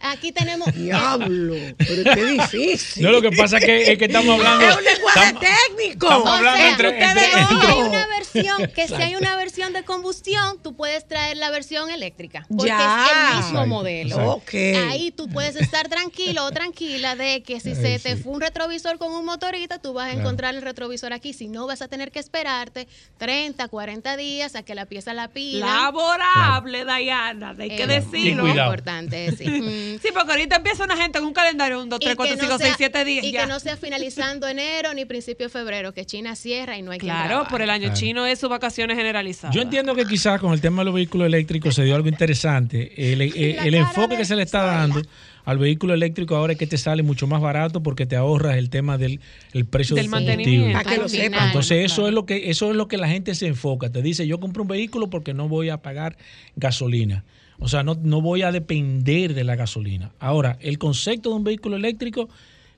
aquí tenemos... Diablo, pero qué difícil. No, lo que pasa es que, es que estamos hablando. Es un lenguaje estamos- técnico. estamos O hablando sea, entre- que entre- si entre- hay una versión, que si hay una versión de combustión, tú puedes traer la versión eléctrica, porque Ya. es el mismo Exacto, modelo. exacto. Ok. Ahí tú puedes estar tranquilo o tranquila de que si Ay, se te sí. fue un retrovisor con un motorista, tú vas a Claro. encontrar el retrovisor aquí. Si no, vas a tener que esperarte 30, 40 días a que la pieza la pida. Laborable, Dayana, hay que Eh, Y decirlo. muy cuidado. importante, sí. Mm. Sí, porque ahorita empieza una gente en un calendario, un 2, Y 3, que 4, no 5, 6, sea- 7 días. Y ya. que no sea finalizando enero ni principio de febrero, que China cierra y no hay Claro, por el año Claro. chino es sus vacaciones generalizadas. Yo entiendo que quizás con el tema de los vehículos eléctricos se dio algo interesante. El, el- el enfoque de que se le está dando al vehículo eléctrico ahora es que te sale mucho más barato porque te ahorras el tema del el precio Del del mantenimiento. Para que lo sepan. Entonces eso claro. es lo que eso es lo que la gente se enfoca. Te dice, yo compro un vehículo porque no voy a pagar gasolina. O sea, no, no voy a depender de la gasolina. Ahora, el concepto de un vehículo eléctrico,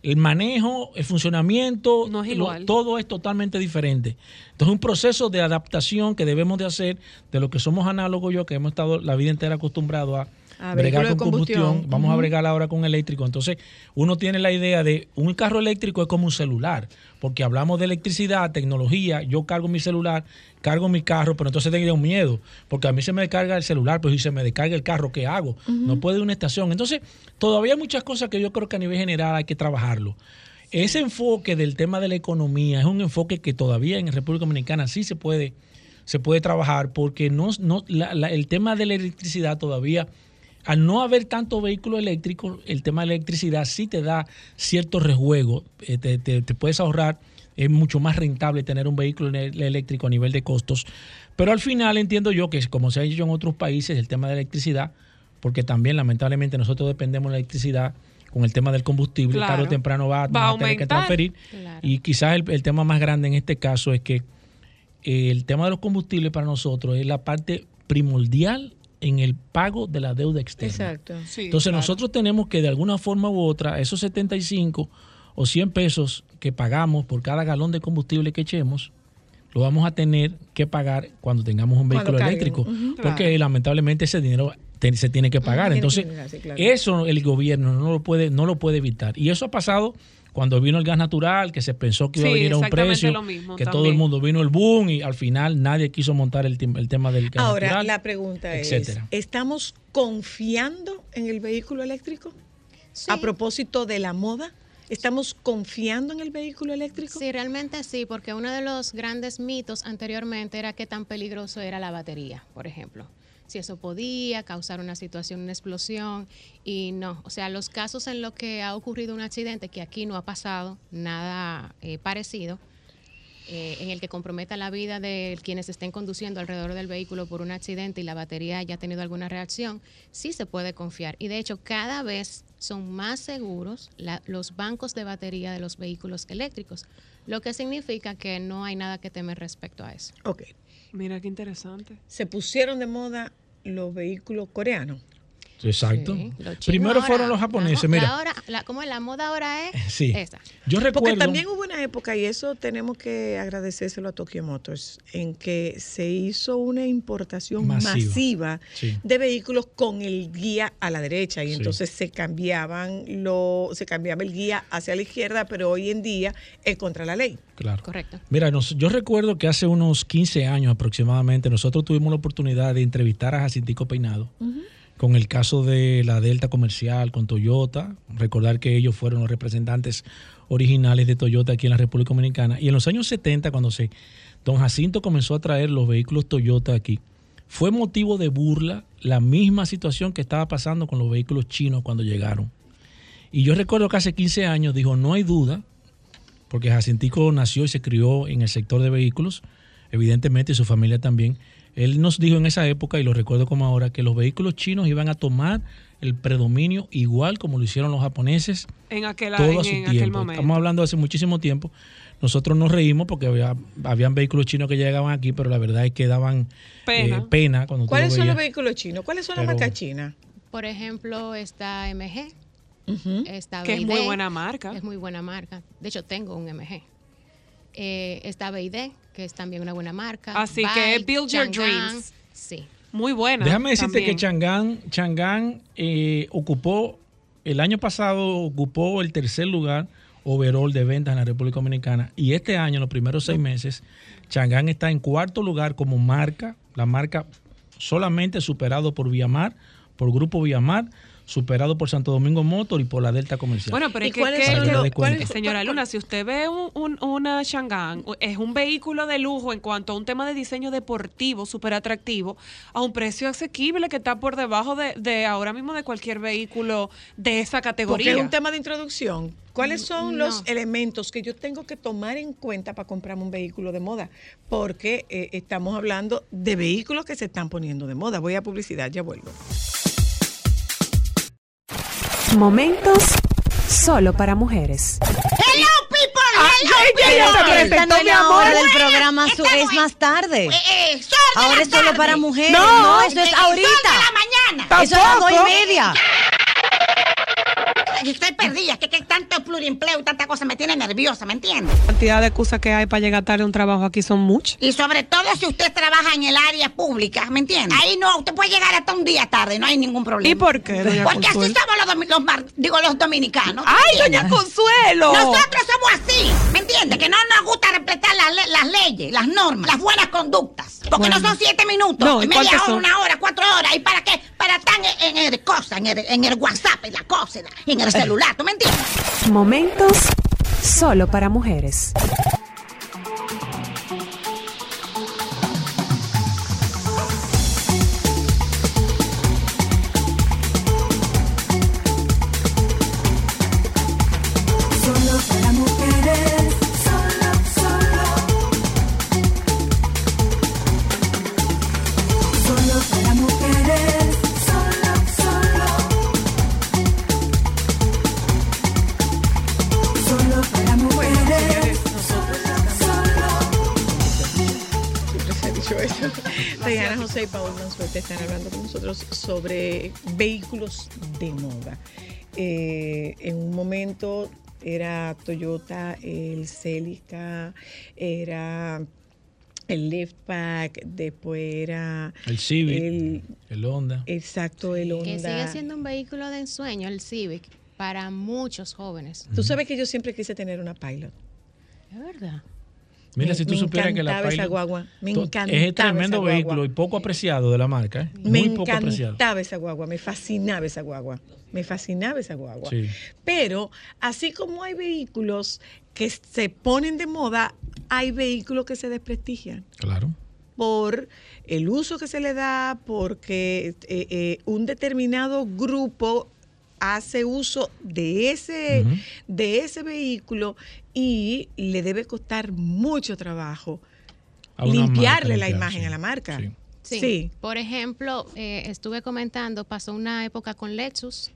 el manejo, el funcionamiento, No es lo- igual. todo es totalmente diferente. Entonces, un proceso de adaptación que debemos de hacer de lo que somos análogos yo, que hemos estado la vida entera acostumbrados a, A bregar con combustión, combustión. vamos a bregar ahora con eléctrico. Entonces, uno tiene la idea de un carro eléctrico es como un celular, porque hablamos de electricidad, tecnología, yo cargo mi celular, cargo mi carro, pero entonces tengo miedo, porque a mí se me descarga el celular, pero si se me descarga el carro, ¿qué hago? No puedo ir a una estación. Entonces, todavía hay muchas cosas que yo creo que a nivel general hay que trabajarlo. Ese enfoque del tema de la economía es un enfoque que todavía en República Dominicana sí se puede, se puede trabajar, porque no, no, la- la- el tema de la electricidad todavía al no haber tanto vehículo eléctrico, el tema de la electricidad sí te da cierto rejuego, eh, te, te- te puedes ahorrar, es mucho más rentable tener un vehículo eléctrico a nivel de costos, pero al final entiendo yo que como se ha hecho en otros países, el tema de la electricidad, porque también lamentablemente nosotros dependemos de la electricidad con el tema del combustible, Claro. tarde o temprano va, Va a tener que transferir. Claro. Y quizás el, el tema más grande en este caso es que el tema de los combustibles para nosotros es la parte primordial en el pago de la deuda externa. Exacto. Sí, Entonces claro. nosotros tenemos que de alguna forma u otra, esos 75 o 100 pesos que pagamos por cada galón de combustible que echemos, lo vamos a tener que pagar cuando tengamos un vehículo eléctrico, porque Claro. lamentablemente ese dinero se tiene que pagar. Entonces, pagar, sí, claro. eso el gobierno no lo puede no lo puede evitar. Y eso ha pasado cuando vino el gas natural, que se pensó que iba a venir a un precio, lo mismo que todo el mundo vino el boom y al final nadie quiso montar el, tema del gas Ahora, natural. la pregunta etcétera. es, ¿estamos confiando en el vehículo eléctrico? Sí. A propósito de la moda, ¿estamos confiando en el vehículo eléctrico? Sí, realmente sí, porque uno de los grandes mitos anteriormente era qué tan peligroso era la batería, por ejemplo. Si eso podía causar una situación, una explosión, y no. O sea, los casos en los que ha ocurrido un accidente, que aquí no ha pasado nada eh, parecido, eh, en el que comprometa la vida de quienes estén conduciendo alrededor del vehículo por un accidente y la batería haya tenido alguna reacción, sí se puede confiar. Y de hecho, cada vez son más seguros los bancos de batería de los vehículos eléctricos, lo que significa que no hay nada que temer respecto a eso. Ok. Mira qué interesante. Se pusieron de moda los vehículos coreanos. Exacto. Sí, Primero ahora- fueron los japoneses, la, mira. La, hora- la- ¿Cómo es? La moda ahora es Sí. esa. Yo recuerdo Porque también hubo una época, y eso tenemos que agradecérselo a Tokyo Motors, en que se hizo una importación Masiva. masiva, Sí. de vehículos con el guía a la derecha. Y Sí. entonces se cambiaban lo, se cambiaba el guía hacia la izquierda, pero hoy en día es contra la ley. Claro. Correcto. Mira, nos- yo recuerdo que hace unos 15 años aproximadamente nosotros tuvimos la oportunidad de entrevistar a Jacintico Peinado con el caso de la Delta Comercial con Toyota. Recordar que ellos fueron los representantes originales de Toyota aquí en la República Dominicana. Y en los años 70, cuando se don Jacinto comenzó a traer los vehículos Toyota aquí, fue motivo de burla la misma situación que estaba pasando con los vehículos chinos cuando llegaron. Y yo recuerdo que hace 15 años dijo, no hay duda, porque Jacintico nació y se crió en el sector de vehículos, evidentemente, y su familia también. Él nos dijo en esa época, y lo recuerdo como ahora, que los vehículos chinos iban a tomar el predominio igual como lo hicieron los japoneses En aquel, todo en, a su en aquel tiempo. momento. Estamos hablando de hace muchísimo tiempo. Nosotros nos reímos porque había, habían vehículos chinos que llegaban aquí, pero la verdad es que daban Pena. eh, pena cuando ¿Cuáles lo son los vehículos chinos? ¿Cuáles son Pero- las marcas chinas? Por ejemplo, está MG, está que es muy buena marca. Es muy buena marca. De hecho, tengo un MG. Eh, está BYD, que es también una buena marca. Así que Bike, build your Chang'an, dreams. Sí. Muy buena. Déjame decirte también. que Changán, Changán eh, ocupó, el año pasado ocupó el tercer lugar overall de ventas en la República Dominicana y este año, en los primeros seis meses, Changán está en cuarto lugar como marca, la marca solamente superado por Viamar, por Grupo Viamar, superado por Santo Domingo Motor y por la Delta Comercial. Bueno, pero ¿Y es que, que- que- señora Luna, si usted ve un, un- una Shangan, es un vehículo de lujo en cuanto a un tema de diseño deportivo súper atractivo, a un precio asequible que está por debajo de, de ahora mismo de cualquier vehículo de esa Porque categoría. es un tema de introducción. ¿Cuáles son No. los elementos que yo tengo que tomar en cuenta para comprarme un vehículo de moda? Porque eh, estamos hablando de vehículos que se están poniendo de moda. Voy a publicidad, ya vuelvo. Momentos solo para mujeres. Hello, people. Ah, Hello, no hora del programa, su- es más tarde. Eh, eh, sol de Ahora la es solo tarde. para mujeres. No, No, eso es ahorita. Sol de la mañana. Eso es a las dos y media. Estoy perdida, que, que tanto plurimpleo y tanta cosa me tiene nerviosa, ¿me entiende? La cantidad de excusas que hay para llegar tarde a un trabajo aquí son muchas. Y sobre todo si usted trabaja en el área pública, ¿me entiende? Ahí no, usted puede llegar hasta un día tarde, no hay ningún problema. ¿Y por qué, doña Porque así somos los, domi- los mar- digo, los dominicanos. ¿me ¡Ay, doña Consuelo! Nosotros somos así, ¿me entiende? Que no nos gusta respetar las, le- las leyes, las normas, las buenas conductas. Porque Bueno. no son siete minutos, No, ¿y media hora, son? una hora, cuatro horas. ¿Y para qué? Para estar en, en el cosa, en el, en el WhatsApp, en la cosa, en el celular, ¿tú me entiendes? Momentos solo para mujeres. Sobre vehículos de moda. Eh, en un momento era Toyota, el Celica, era el Liftback, después era El Civic, el- el Honda. exacto, el Honda. Que sigue siendo un vehículo de ensueño, el Civic, para muchos jóvenes. Tú sabes que yo siempre quise tener una Pilot. Es verdad. Mira, Me- si tú me supieras que la encantaba esa Pilot- guagua, me encantaba Es tremendo esa guagua. vehículo y poco apreciado de la marca. ¿eh? Me Muy poco apreciado. encantaba esa guagua, me fascinaba esa guagua, me fascinaba esa guagua. Sí. Pero así como hay vehículos que se ponen de moda, hay vehículos que se desprestigian Claro. por el uso que se le da, porque eh, eh, un determinado grupo hace uso de ese, de ese vehículo y le debe costar mucho trabajo marca limpiarle la imagen sí. a la marca. Sí. Sí. Sí. Por ejemplo, eh, estuve comentando, pasó una época con Lexus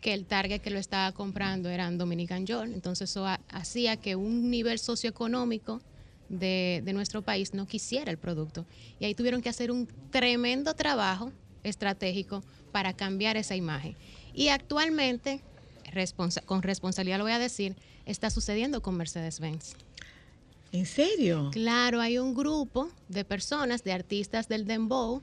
que el target que lo estaba comprando eran Dominican York, entonces eso ha- hacía que un nivel socioeconómico de, de nuestro país no quisiera el producto. Y ahí tuvieron que hacer un tremendo trabajo estratégico para cambiar esa imagen. Y actualmente, responsa- con responsabilidad lo voy a decir, está sucediendo con Mercedes-Benz. ¿En serio? Claro, hay un grupo de personas, de artistas del dembow,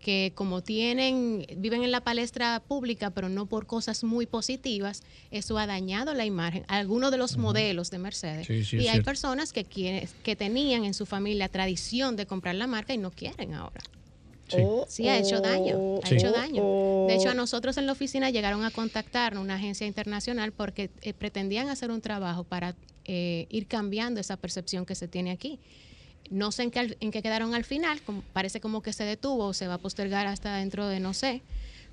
que como tienen, viven en la palestra pública, pero no por cosas muy positivas, eso ha dañado la imagen, algunos de los modelos de Mercedes. Sí, sí, es y hay cierto. personas que, quieren, que tenían en su familia tradición de comprar la marca y no quieren ahora. Sí. Oh, Sí, ha hecho daño, ha Sí. hecho daño. oh. De hecho, a nosotros en la oficina llegaron a contactarnos una agencia internacional porque eh, pretendían hacer un trabajo para eh, ir cambiando esa percepción que se tiene aquí. No sé en qué, en qué quedaron al final, como- parece como que se detuvo o se va a postergar hasta dentro de no sé,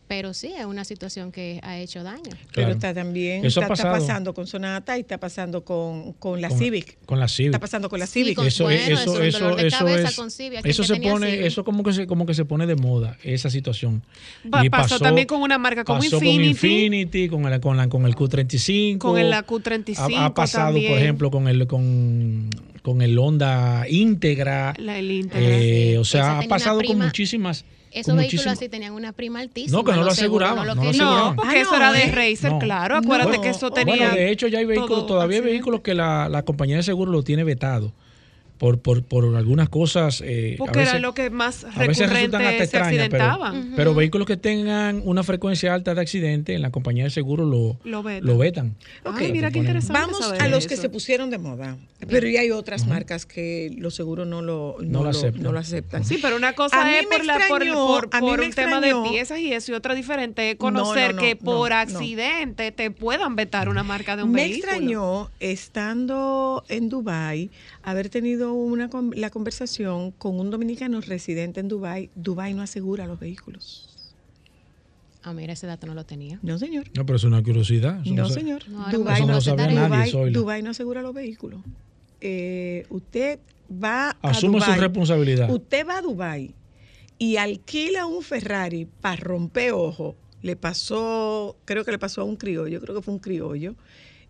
pero sí es una situación que ha hecho daño. Pero Claro. está también, Eso está, está pasando con Sonata y está pasando con, con la Con- Civic. Con la Civic. Está pasando con la Sí, Civic. con- eso, bueno, eso, eso, eso, eso cabeza es, con Civic, aquel eso que se pone, Civic. eso como que se, como que se pone de moda esa situación. Pa- Y pasó, también con una marca como pasó Infinity. con Infinity, con el, con la, con el Q35, Con el Q35 ha, ha pasado, también. por ejemplo, con el con, con el Honda Integra. La, el Integra. eh, Sí. o sea, ha pasado con muchísimas. Esos vehículos así tenían una prima altísima. No, que no lo aseguraban, lo no lo querían. No, porque Ah, eso no, era de ¿eh? Racer, No. claro. Acuérdate No. que eso tenía. Bueno, de hecho ya hay vehículos, todavía hay vehículos que la, la compañía de seguro lo tiene vetado por, por, por algunas cosas. eh, a Porque veces- era lo que más a veces resultan hasta recurrente se extrañas, pero, pero vehículos que tengan una frecuencia alta de accidente, en la compañía de seguro lo, Lo vetan. lo vetan. Ay, mira qué interesante. Vamos saber a los eso. que se pusieron de moda. Pero ya hay otras marcas que los seguros no lo, No lo aceptan. no lo aceptan. Sí, pero una cosa A es me por, la, por, extrañó- por- a por me un tema de piezas y eso, y otra diferente es No, no, conocer no, que no, por no. accidente te puedan vetar una marca de un Me vehículo. extrañó, estando en Dubai, haber tenido una la conversación con un dominicano residente en Dubai. Dubai no asegura los vehículos. Ah, mira, ese dato no lo tenía. No, señor. No, pero es una curiosidad. eso No, se- señor. No, Eso no no, sabía asegura- nadie, Dubái- Zoila. Dubái no asegura los vehículos. Eh, usted va a Asume su Dubái, responsabilidad. Usted va a Dubai y alquila un Ferrari para romper ojo. Le pasó, creo que le pasó a un criollo, creo que fue un criollo.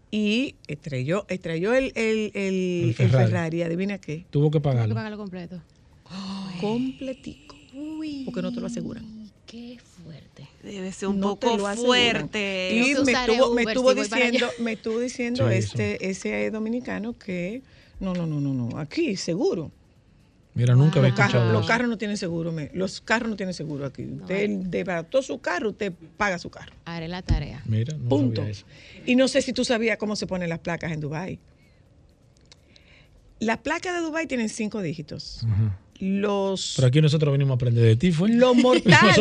Y estrelló, estrelló el, el, el- El el Ferrari. Ferrari. ¿Adivina qué? Tuvo que Tengo que pagarlo. pagarlo completo. Completico. Porque no te lo aseguran. Qué fuerte. Debe ser un No poco fuerte. Y me estuvo, me estuvo si diciendo, me estuvo diciendo Sí, este, ese dominicano que no, no, no, no, no, aquí seguro. Mira, nunca había Los carros, escuchado los eso. carros no tienen seguro, me- los carros no tienen seguro aquí. Usted desbarató su carro, usted paga su carro. Haré la tarea. Mira, no Punto. sabía eso. Y no sé si tú sabías cómo se ponen las placas en Dubai. Las placas de Dubai tienen cinco dígitos. Ajá. Los, Pero aquí nosotros venimos a aprender de ti, ¿fue? los mortales,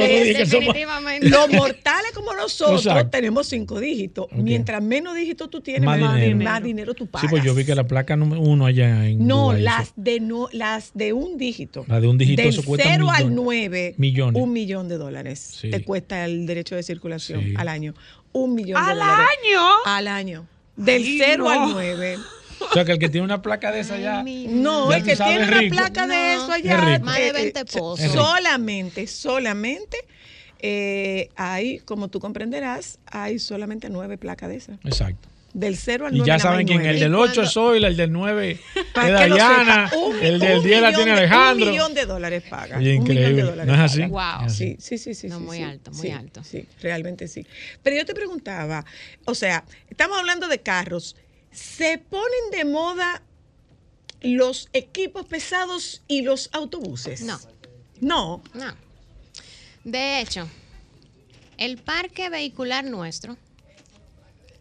somos- Definitivamente. los mortales como nosotros Exacto. tenemos cinco dígitos. Mientras menos dígitos tú tienes, Más más, dinero. más dinero tú pagas. Sí, pues yo vi que la placa número uno allá en No, las eso- de no, las de un dígito. La de un dígito, Del eso cuesta 0 al millones. 9, Millones. un millón de dólares. Sí. Te cuesta el derecho de circulación Sí. al año. Un millón de ¿Al dólares. año? Al año. Del Ay, 0 no. al 9. O sea, que el que tiene una placa de esa ya... No, Ya el que tiene una rico. placa de eso es allá. Más de eh, 20 eh, pozos. Solamente, solamente eh, hay, como tú comprenderás, hay solamente nueve placas de esas. Exacto. Del 0 al Y 9. ya nada más saben quién, el del 8 es Zoila, el del 9 es Dayana, un- el del un 10 la tiene Alejandro. Un millón de dólares paga. Oye, Un millón de increíble. dólares ¿No es así? paga. Wow. Sí, sí, sí, sí. No, sí, muy sí. alto, muy Sí, alto. Sí, realmente sí. Pero yo te preguntaba, o sea, estamos hablando de carros. ¿Se ponen de moda los equipos pesados y los autobuses? No. No. No. De hecho, el parque vehicular nuestro,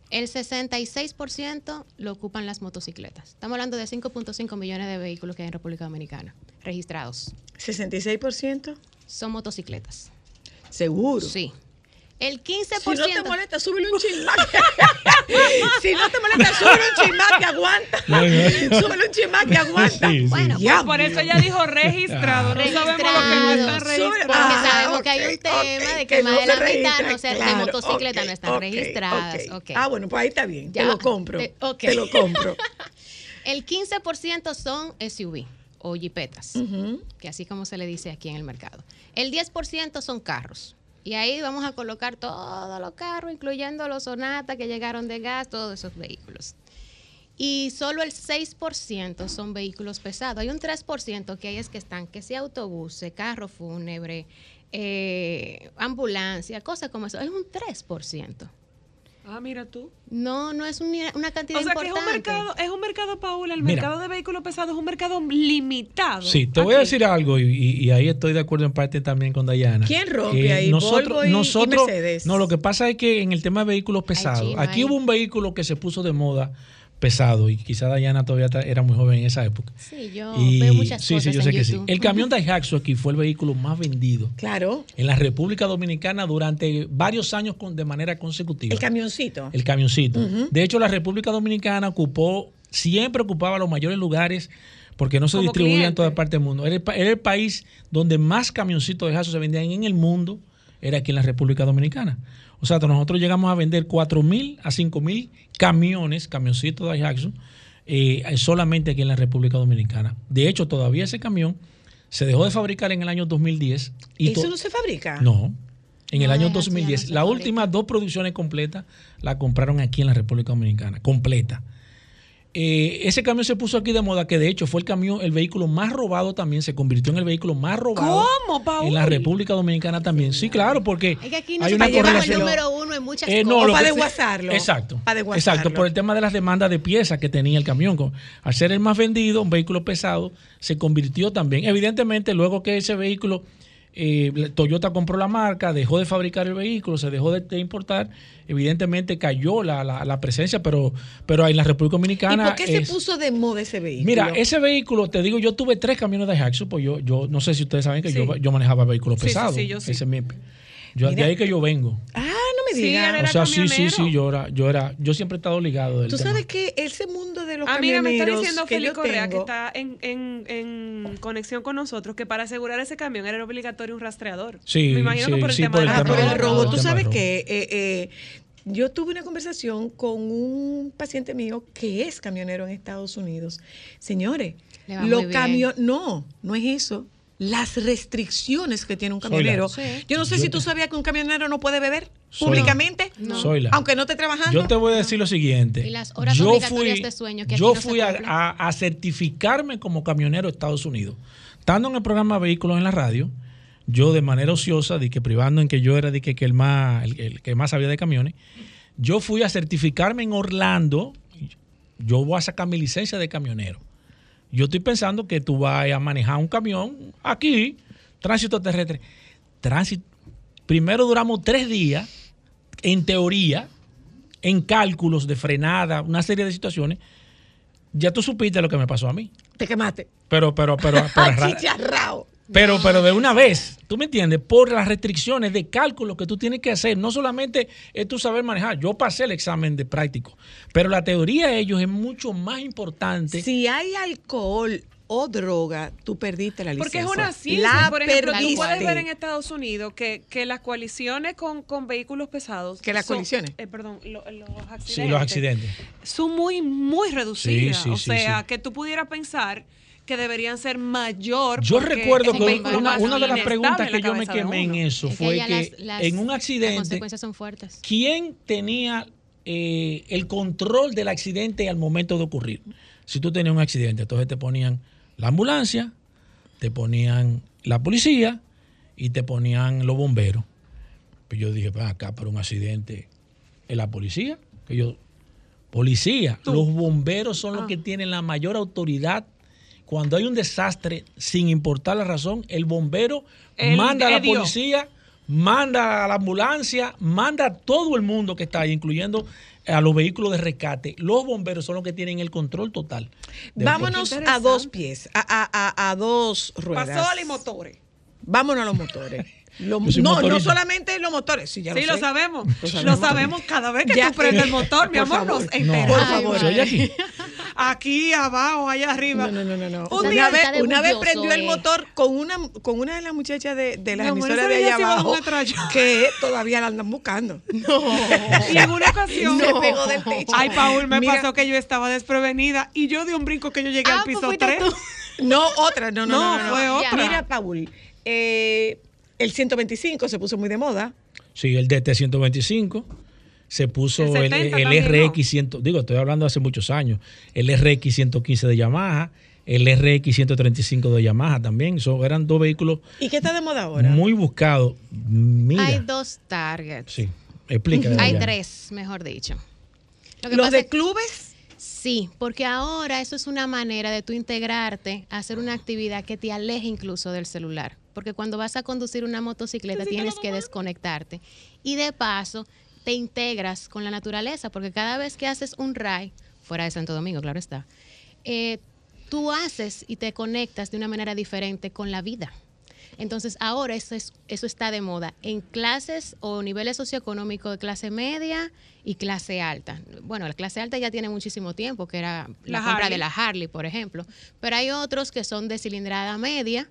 el 66% lo ocupan las motocicletas. Estamos hablando de 5.5 millones de vehículos que hay en República Dominicana registrados. ¿66%? Son motocicletas. Seguro. Sí. El 15%. Si no te molesta, súbele un chismac. si no te molesta, súbele un chismac que aguanta. Súbele un chismac que aguanta. Sí, sí. Bueno, Pues por eso ella dijo registrado. No sabemos lo que no está Registrados. registrado. Porque Ah, sabemos que hay un tema de que que más no de la mitad no se, de claro, motocicletas ok, no están registradas. Ah, bueno, pues ahí está bien. Te lo compro. Te- lo compro. El 15% son SUV o jipetas, que así como se le dice aquí en el mercado. El 10% son carros. Y ahí vamos a colocar todos los carros, incluyendo los Sonata que llegaron de gas, todos esos vehículos. Y solo el 6% son vehículos pesados. Hay un 3% que ahí es que están, que sea autobuses, carro fúnebre, eh, ambulancia, cosas como eso. Es un 3%. Ah, mira tú. No, no es un- una cantidad O sea que es importante. un mercado, es un mercado, Paula, el Mira. mercado de vehículos pesados es un mercado limitado. Sí, te voy a decir algo y, y- y ahí estoy de acuerdo en parte también con Dayana. ¿Quién rompe ahí? Nosotros, ¿Volvo y- y nosotros, Mercedes? no, lo que pasa es que en el tema de vehículos pesados, chino aquí ahí. hubo un vehículo que se puso de moda pesado y quizá Dayana todavía era muy joven en esa época. Sí, yo Y- veo muchas sí, cosas sí, yo en sé que sí. El camión Daihatsu aquí fue el vehículo más vendido Claro. en la República Dominicana durante varios años con- de manera consecutiva. El camioncito. El camioncito. De hecho, la República Dominicana ocupó, siempre ocupaba los mayores lugares porque no se distribuía en toda parte del mundo. Era el, era el país donde más camioncitos de Jaso se vendían en el mundo, era aquí en la República Dominicana. O sea, nosotros llegamos a vender 4 mil a 5 mil camiones, camioncitos de Jackson, solamente aquí en la República Dominicana. De hecho, todavía ese camión se dejó de fabricar en el año 2010. Y ¿Eso no se fabrica? no. En el año Daihatsu ya no 2010. se Las últimas dos producciones completas la compraron aquí en la República Dominicana. Completa. Eh, ese camión se puso aquí de moda, que de hecho fue el camión, el vehículo más robado también, se convirtió en el vehículo más robado ¿Cómo, Paul? en la República Dominicana también. Sí, claro, porque Es que aquí no hay se una lleva el correlación. número uno en muchas Eh, no, cosas. para desguazarlo. Exacto. Para desguazarlo. Exacto, por el tema de las demandas de piezas que tenía el camión. Con- Al ser el más vendido, un vehículo pesado, se convirtió también. Evidentemente, luego que ese vehículo, eh, Toyota compró la marca, dejó de fabricar el vehículo, se dejó de, de importar, evidentemente cayó la, la- la presencia, pero, pero en la República ¿Y Dominicana. por qué es- se puso de moda ese vehículo? Mira, ese vehículo, te digo, yo tuve tres camiones de Jackson, pues yo, yo no sé si ustedes saben que Sí. yo, yo manejaba vehículos Sí, sí, pesados. sí, yo sí. Ese es mi- yo, de ahí que yo vengo. Ah, Sí, O sea, sí, sí, sí, yo era, yo era, yo siempre he estado ligado del Tú tema. sabes que ese mundo de los Ah, mira, me está camioneros diciendo yo Correa, que tengo, está en, en, en conexión con nosotros, que para asegurar ese camión era obligatorio un rastreador. Sí, Me imagino sí, que por el sí, tema por del el Ah, tema por el del robo. robo, Tú sabes que eh, eh, yo tuve una conversación con un paciente mío que es camionero en Estados Unidos. Señores, los camiones, no, no es eso. Las restricciones que tiene un camionero. Sí. Yo no sé Yo si tú te- sabías que un camionero no puede beber públicamente, No. Aunque no esté trabajando. Yo te voy a decir lo siguiente. Y las horas yo obligatorias fui, de sueño, que aquí yo no se fui a, cumplen. a- a certificarme como camionero de Estados Unidos. Estando en el programa Vehículos en la radio, yo de manera ociosa, de que privando en que yo era de que, que el, más, el, el que más sabía de camiones, yo fui a certificarme en Orlando. Yo voy a sacar mi licencia de camionero. Yo estoy pensando que tú vas a manejar un camión aquí, tránsito terrestre. Tránsito. Primero duramos tres días, en teoría, en cálculos de frenada, una serie de situaciones. Ya tú supiste lo que me pasó a mí. Te quemaste. Pero, pero, pero, pero, Chicharrao. Pero, pero de una vez, ¿tú me entiendes? Por las restricciones de cálculo que tú tienes que hacer. No solamente es tu saber manejar. Yo pasé el examen de práctico, pero la teoría de ellos es mucho más importante. Si hay alcohol o droga, tú perdiste la licencia. Porque es una ciencia. La Por ejemplo, tú perdiste. puedes ver en Estados Unidos que, que las coaliciones con, con vehículos pesados. ¿Que las son- coaliciones? eh, perdón, lo- los accidentes. Sí, los accidentes. Son muy, muy reducidas. Sí, sí, o sí, sea, sí. que tú pudieras pensar que deberían ser mayor. Yo recuerdo que una, de las preguntas que la yo me quemé en eso Es fue que las- las- en un Las accidente, consecuencias son fuertes. ¿quién tenía eh, el control del accidente al momento de ocurrir. Si tú tenías un accidente, entonces te ponían la ambulancia, te ponían la policía y te ponían los bomberos. Pues yo dije, pues acá para un accidente es la policía. Que yo, policía, los bomberos son Ah. los que tienen la mayor autoridad. Cuando hay un desastre, sin importar la razón, el bombero El- manda a la policía, manda a la ambulancia, manda a todo el mundo que está ahí, incluyendo a los vehículos de rescate. Los bomberos son los que tienen el control total. Vámonos a dos pies, a, a- a- a dos ruedas. Pasó y motores. Vámonos a los motores. Lo- no, no solamente los motores, sí, ya sí, lo, sabemos. Lo Lo sabemos. cada vez que Ya, tú prendes el motor, mi amor, favor. nos No, enteramos. Por favor. ¿Se oye aquí? Abajo, allá arriba. No, no, no, no. Un Una día vez, de una vez prendió el eh. motor con una, con una de las muchachas de, de las emisoras de allá abajo que todavía la andan buscando. Y en una ocasión Se pegó del techo. Ay, Paul, me Mira. pasó que yo estaba desprevenida y yo di un brinco que yo llegué Ah, al pues piso fuiste 3. tú. No, otra, no, no, No, no. no, fue no. otra. Mira, Paul, eh, el 125 se puso muy de moda. Sí, el DT125. Se puso El el, 70 el también, RX 100, digo, estoy hablando de hace muchos años, el RX 115 de Yamaha, el RX 135 de Yamaha también. Son, eran dos vehículos ¿Y qué está de moda ahora? muy buscados. Mira, Hay dos targets. sí, explica. Hay tres, mejor dicho. Lo que ¿Los pasa de es- clubes? Sí, porque ahora eso es una manera de tú integrarte a hacer una actividad que te aleje incluso del celular. Porque cuando vas a conducir una motocicleta tienes que desconectarte. Y de paso te integras con la naturaleza, porque cada vez que haces un ride, fuera de Santo Domingo, claro está, eh, tú haces y te conectas de una manera diferente con la vida. Entonces ahora eso, es- eso está de moda en clases o niveles socioeconómicos de clase media y clase alta. Bueno, la clase alta ya tiene muchísimo tiempo, que era la, La compra Harley. de la Harley, por ejemplo. Pero hay otros que son de cilindrada media.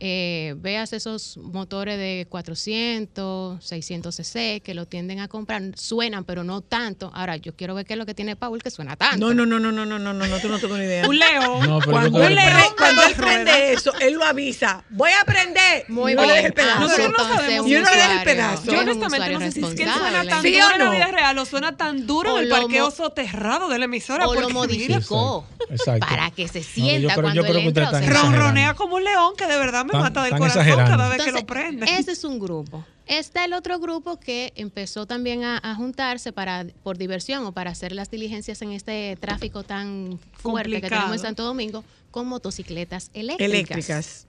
Eh, veas esos motores de 400, 600 cc que lo tienden a comprar, suenan, pero no tanto. Ahora, yo quiero ver qué es lo que tiene Paul que suena tanto. No, no, no, no, no, no, no, no, no, tú no tengo ni idea. Un león. No, Cuando, yo que- pre- cuando él prende eso, él lo avisa. Voy a prender. Muy no bien. le el pedazo. Ah, Nosotros no sabemos. un Yo no le dejo el pedazo. Yo un honestamente no sé si es que él suena tan ¿Sí duro o en la no? vida real o suena tan duro O en el parqueo soterrado de la emisora. o lo modificó Exacto. para que se yo sienta creo- cuando yo creo él entra. ronronea como un león que de verdad me Están- mata del corazón exagerando. cada vez que Entonces, lo prende. Ese es un grupo. Está el otro grupo que empezó también a, a juntarse para por diversión o para hacer las diligencias en este tráfico tan fuerte que tenemos en Santo Domingo con motocicletas eléctricas. Eléctricas.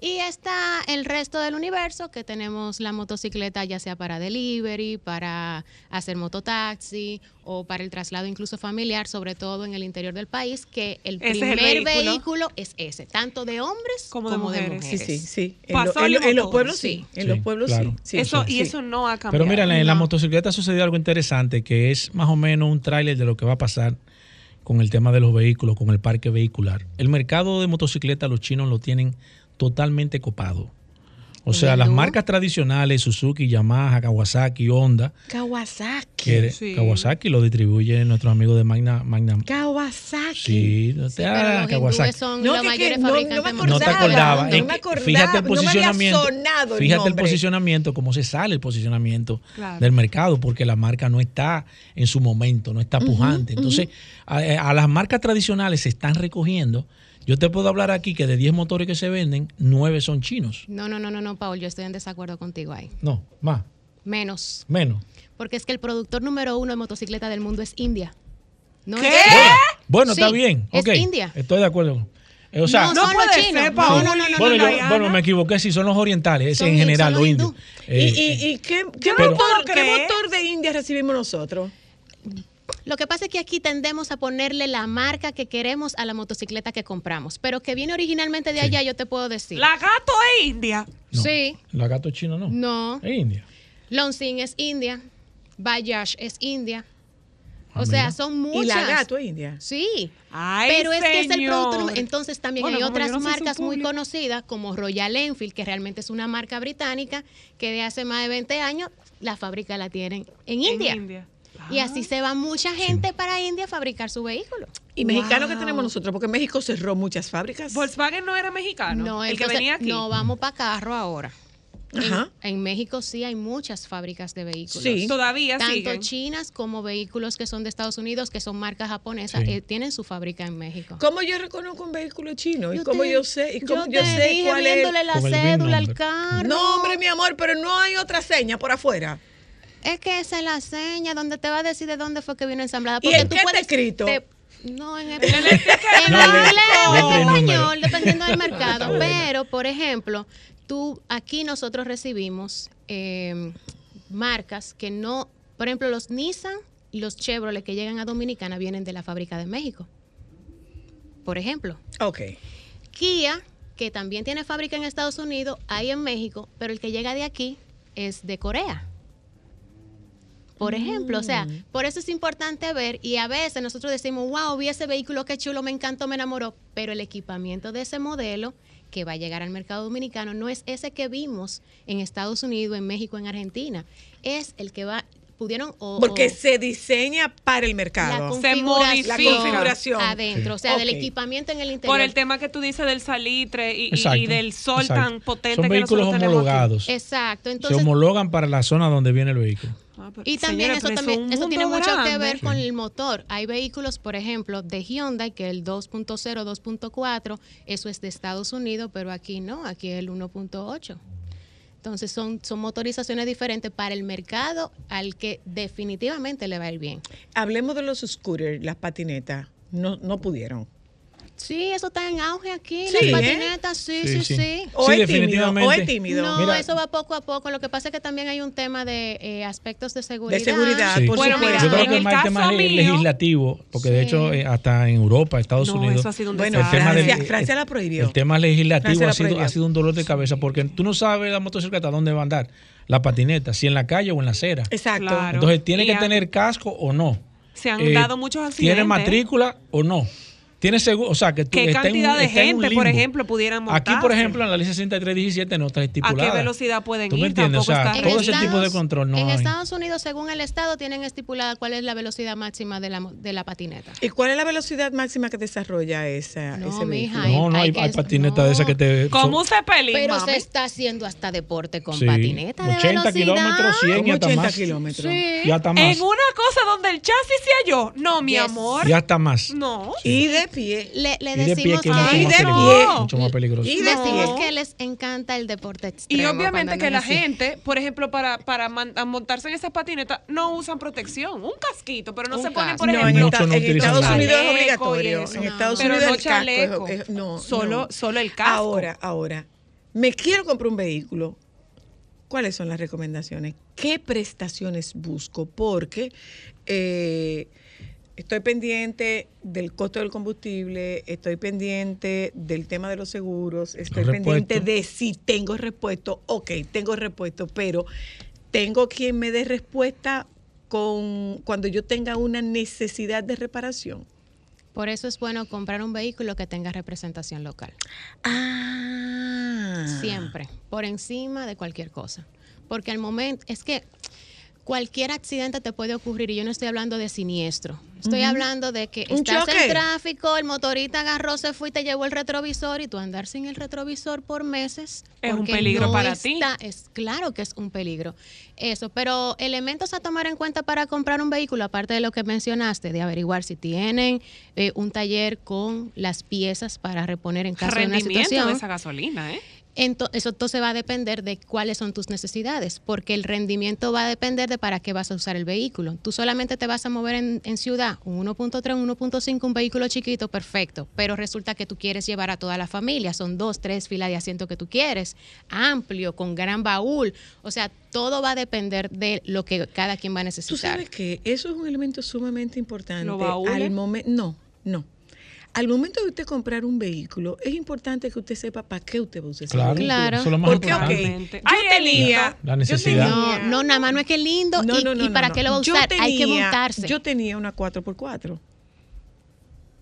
Y está el resto del universo que tenemos la motocicleta ya sea para delivery, para hacer mototaxi o para el traslado incluso familiar, sobre todo en el interior del país, que el Ese es el primer vehículo. vehículo. es ese, tanto de hombres Como como, de de mujeres. Sí, sí, sí. En, lo- en los pueblos sí. sí. En Sí, los pueblos claro. sí. Sí. eso, sí. y eso no ha cambiado. Pero mira, en la No. motocicleta ha sucedido algo interesante que es más o menos un tráiler de lo que va a pasar con el tema de los vehículos, con el parque vehicular. El mercado de motocicletas los chinos lo tienen totalmente copado. O sea, las marcas tradicionales, Suzuki, Yamaha, Kawasaki, Honda, Kawasaki. que Sí. Kawasaki lo distribuye nuestro amigo de Magna. Magna Kawasaki. sí, no te los Kawasaki. son No, los que- mayores que no- no me acordaba, No me acordaba, fíjate el me posicionamiento. sonado el fíjate el posicionamiento, cómo se sale el posicionamiento Claro. del mercado, porque la marca no está en su momento, no está pujante. Entonces, a, a las marcas tradicionales se están recogiendo. Yo te puedo hablar aquí que de 10 motores que se venden, 9 son chinos. No, no, no, no, no, Paul, yo estoy en desacuerdo contigo ahí. No, más, Menos. menos. Porque es que el productor número uno de motocicleta del mundo es India. No ¿Qué? es Bueno, bueno, Sí, está bien. es India. Estoy de acuerdo. Eh, O sea, no, no son puede los ser, chinos. Paul. No, no, no, no, bueno, no, yo- bueno, me equivoqué, si son los orientales, es Son- en general, los los indios. Eh, ¿Y, y, y qué, qué Pero- motor, ¿Qué? qué motor de India recibimos nosotros? Lo que pasa es que aquí tendemos a ponerle la marca que queremos a la motocicleta que compramos, pero que viene originalmente de Sí. allá, yo te puedo decir. La gato es india. no, Sí. La gato chino no. No. Es India. Lonsing es India, Bayash es India. Ah, O sea, son Y muchas. la gato es India. Sí. Ay, Pero es que es el producto. número- Entonces también Bueno, hay otras no marcas muy conocidas como Royal Enfield, que realmente es una marca británica que de hace más de 20 años la fábrica la tienen en En India. Y así se va mucha gente para India a fabricar su vehículo. Y mexicano que tenemos nosotros, porque México cerró muchas fábricas. Volkswagen no era mexicano. No, el que venía aquí. no vamos para carro ahora. En, Ajá. en México sí hay muchas fábricas de vehículos. Sí. Todavía Tanto siguen. chinas como vehículos que son de Estados Unidos, que son marcas japonesas, Sí. eh, tienen su fábrica en México. ¿Cómo yo reconozco un vehículo chino? ¿Y Yo cómo te- yo sé? ¿Y cómo yo yo, te sé dije cuál es? la cédula al carro. No, hombre, mi amor, pero no hay otra seña por afuera. Es que esa es la seña donde te va a decir de dónde fue que vino ensamblada. ¿Y Porque en tú qué está puedes- escrito? te- no, en, en inglés o y en número. español, dependiendo del mercado. Pero, por ejemplo, tú aquí nosotros recibimos eh, marcas que no, por ejemplo, los Nissan y los Chevrolet que llegan a Dominicana vienen de la fábrica de México. Por ejemplo. Ok. Kia, que también tiene fábrica en Estados Unidos, hay en México, pero el que llega de aquí es de Corea. Por ejemplo, o sea, por eso es importante ver y a veces nosotros decimos, wow, vi ese vehículo, qué chulo, me encantó, me enamoró, pero el equipamiento de ese modelo que va a llegar al mercado dominicano no es ese que vimos en Estados Unidos, en México, en Argentina, es el que va, pudieron... o- Porque o- se diseña para el mercado. la configuración, La configuración. adentro, o sea, del Ok. equipamiento en el interior. Por el tema que tú dices del salitre y, y- Exacto, y del sol exacto. tan potente Son que vehículos aquí. homologados. Exacto, Se entonces homologan para la zona donde viene el vehículo. Y también eso también eso tiene mucho que ver con el motor. Hay vehículos, por ejemplo, de Hyundai que el 2.0, 2.4, eso es de Estados Unidos, pero aquí no, aquí es el 1.8. Entonces son, son motorizaciones diferentes para el mercado al que definitivamente le va a ir bien. Hablemos de los scooters, las patinetas. No, no pudieron. Sí, eso está en auge aquí, Sí, ¿eh? las patinetas, sí, sí, sí. Sí, sí. Sí, definitivamente. No, Mira- eso va poco a poco. Lo que pasa es que también hay un tema de eh, aspectos de seguridad. seguridad, Sí. por Bueno, supuesto. Yo creo en que el más el tema mío- legislativo, porque de hecho eh, hasta en Europa, Estados No, Unidos, eso ha sido un Bueno, el tema, Francia- Francia la prohibió. el tema legislativo ha sido, ha sido un dolor de cabeza, porque tú no sabes la motocicleta dónde va a andar, la patineta, si en la calle o en la acera. Exacto. Claro. Entonces tiene Y que tener casco o no. Se han Eh, dado muchos accidentes. ¿Tiene matrícula o no? ¿Tiene seguro? O sea, que tú ¿Qué en un- cantidad de gente, por ejemplo, pudieran Aquí, por ejemplo, en la ley 6317 no está ¿A estipulada. qué velocidad pueden ¿Tú me ir? entiendes? O sea, está todo ese tipo de control no en hay. Estados Unidos, según el estado, tienen estipulada cuál es la velocidad máxima de la, mo- de la patineta. ¿Y cuál es la velocidad máxima que desarrolla esa, No, ese mija, vehículo? No, no, hay, hay hay patinetas de esas que te... ¿Cómo son- se pelín, Pero mami? se está haciendo hasta deporte con Sí, patineta de 80 velocidad. kilómetros, 100 y hasta 80 más. kilómetros. Sí. Y hasta más. En una cosa donde el chasis se halló. No, mi Yes. amor. Y hasta más. No. Y de pie. Le, le Y de pie decimos que es mucho Ay, más de peligroso. pie. Mucho más peligroso. Y de decimos que les encanta el deporte Y extremo. obviamente cuando que la gente, por ejemplo, para, para man- montarse en esas patinetas, no usan protección. Un casquito, pero no Un se ponen, por No, en, ejemplo, esta- no en Estados. Unidos es chaleco y obligatorio. En. Estados Pero Unidos no el casco es- chaleco. es- no, solo, no. solo el casco. Ahora, ahora, me quiero comprar un vehículo. ¿Cuáles son las recomendaciones? ¿Qué prestaciones busco? Porque eh, estoy pendiente del costo del combustible, estoy pendiente del tema de los seguros, estoy Los pendiente repuestos. de si tengo repuesto. Ok, tengo repuesto, pero tengo quien me dé respuesta con cuando yo tenga una necesidad de reparación. Por eso es bueno comprar un vehículo que tenga representación local. Ah. Siempre. Por encima de cualquier cosa. Porque al momento, es que cualquier accidente te puede ocurrir y yo no estoy hablando de siniestro. Estoy hablando de que estás en tráfico, el motorista agarró, se fue y te llevó el retrovisor y tú andar sin el retrovisor por meses. Es un peligro no para ti. Es claro que es un peligro. Eso, pero elementos a tomar en cuenta para comprar un vehículo, aparte de lo que mencionaste, de averiguar si tienen eh, un taller con las piezas para reponer en caso de una rendimiento situación. de esa gasolina, ¿eh? Ento- eso entonces va a depender de cuáles son tus necesidades, porque el rendimiento va a depender de para qué vas a usar el vehículo. Tú solamente te vas a mover en, en ciudad, un 1.3, un 1.5, un vehículo chiquito, perfecto, pero resulta que tú quieres llevar a toda la familia, son dos, tres filas de asiento que tú quieres, amplio, con gran baúl, o sea, todo va a depender de lo que cada quien va a Tú necesitar. sabes que eso es un elemento sumamente importante. ¿Los baúles? Al momento, no, no. Al momento de usted comprar un vehículo, es importante que usted sepa para qué usted va a usar ese Claro, vehículo. Claro. eso es lo más Porque, ok, importante. yo Ay, es tenía... La yo necesidad. No, tenía- no, nada más no es que es lindo No, y, no, no, y no, para no. qué lo va a Yo usar, hay que montarse. Yo tenía una 4x4.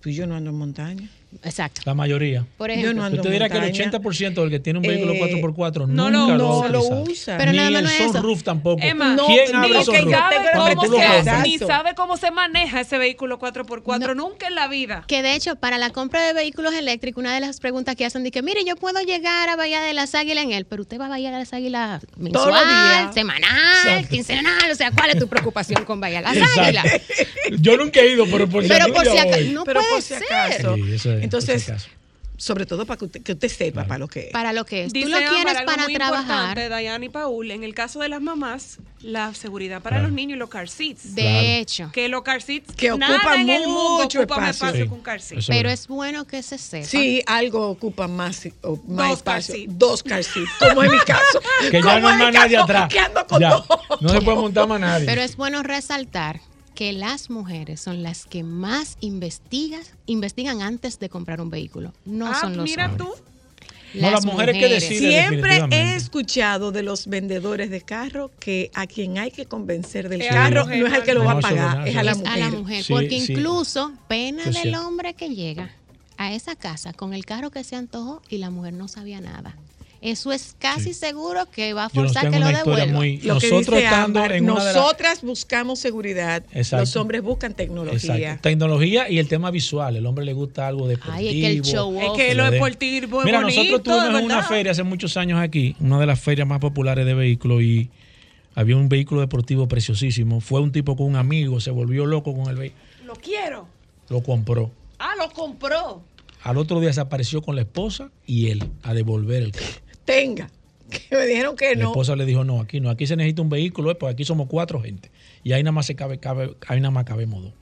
Pues yo no ando en montaña. Exacto. La mayoría. Por ejemplo. Yo no ando Usted dirá que el montaña. 80% del que tiene un vehículo Eh, 4x4 no nunca no ha lo usa. Pero Ni nada más el no es sunroof tampoco. Emma, ¿Quién ni abre que sunroof? ni sabe cómo se maneja ese vehículo 4x4 nunca en la vida. Que de hecho, para la compra de vehículos eléctricos, una de las preguntas que hacen es que, mire, yo puedo llegar a Bahía de las Águilas en él, pero usted va a Bahía de las Águilas mensual, semanal, Exacto. quincenal, o sea, ¿cuál es tu preocupación con Bahía de las. Águilas? Yo nunca he ido, pero por si Pero algún por si acaso, no Pero puede ser. Entonces, sobre todo para que usted, que usted sepa para lo que es. Para lo que es. Tú Dice lo quieres Ámbar, algo para muy trabajar. importante, Dayana y Paul, en el caso de las mamás, la seguridad para Claro. los niños y los car seats. De Claro. hecho. Que los car seats, Que nada ocupan en el mundo mucho ocupa más espacio. espacio Sí, que un car seat. eso Pero es bueno que se sepa. Sí, algo ocupa más, o más Dos espacio. seats. Dos car seats, como en mi caso. Que ya no más nadie atrás. que ando con Ya. dos. No se puede montar más nadie. Pero es bueno resaltar que las mujeres son las que más investigan, investigan antes de comprar un vehículo. No Ah, son los mira hombres. tú. No, las mujeres que deciden. Siempre he escuchado de los vendedores de carro que a quien hay que convencer del carro no es al que lo no, va a pagar, es a la es mujer. a la mujer, Sí, porque sí. incluso pena del hombre que llega a esa casa con el carro que se antojó y la mujer no sabía nada. Eso es casi seguro que va a forzar que lo una historia devuelva. muy. Lo que nosotros dice estando Ámbar, en una de las- nosotras buscamos seguridad, Exacto. los hombres buscan tecnología. Exacto. Tecnología y el tema visual. El hombre le gusta algo deportivo. Ay, es que el show Es que lo deportivo es Mira, bonito, nosotros tuvimos una feria hace muchos años aquí, una de las ferias más populares de vehículos y había un vehículo deportivo preciosísimo. Fue un tipo con un amigo, se volvió loco con el vehículo, Lo quiero. lo compró. Ah, lo compró. Al otro día se apareció con la esposa y él a devolver el carro. Tenga, que me dijeron que La no. esposa le dijo, no, aquí no, aquí se necesita un vehículo, eh, porque aquí somos cuatro gente. Y ahí nada más se cabe, cabe ahí nada más cabemos dos.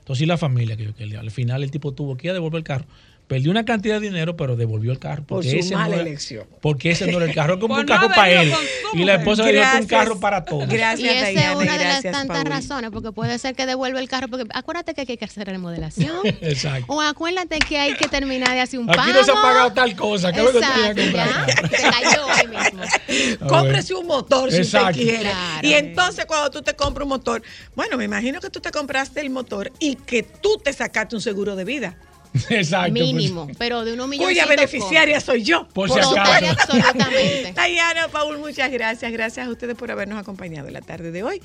Entonces, y la familia, que, que al final el tipo tuvo que ir a devolver el carro. Perdió una cantidad de dinero, pero devolvió el carro. Por Porque su ese mala no era- elección. Porque ese no era el carro, como Por un no carro para él. Y la esposa le dio un Gracias. carro para todos. Gracias, Y esa es una de las gracias, tantas Paul. razones, porque puede ser que devuelva el carro, porque acuérdate que hay que hacer remodelación. Exacto. o acuérdate que hay que terminar de hacer un Aquí pago. no se ha pagado tal cosa. ¿Qué es lo que tenía Exacto, que comprar? ya, te cayó ahí mismo. Cómprese un motor si Exacto. usted quiere. Claro. Y entonces cuando tú te compras un motor, bueno, me imagino que tú te compraste el motor y que tú te sacaste un seguro de vida, Exacto. pues. Mínimo, pero de unos millones. cuya beneficiaria soy yo. Por si Total y acaso. absolutamente. Diana, Paul, muchas gracias. Gracias a ustedes por habernos acompañado en la tarde de hoy.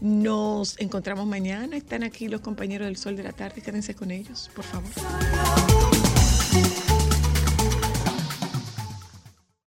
Nos encontramos mañana. Están aquí los compañeros del Sol de la Tarde. Quédense con ellos, por favor.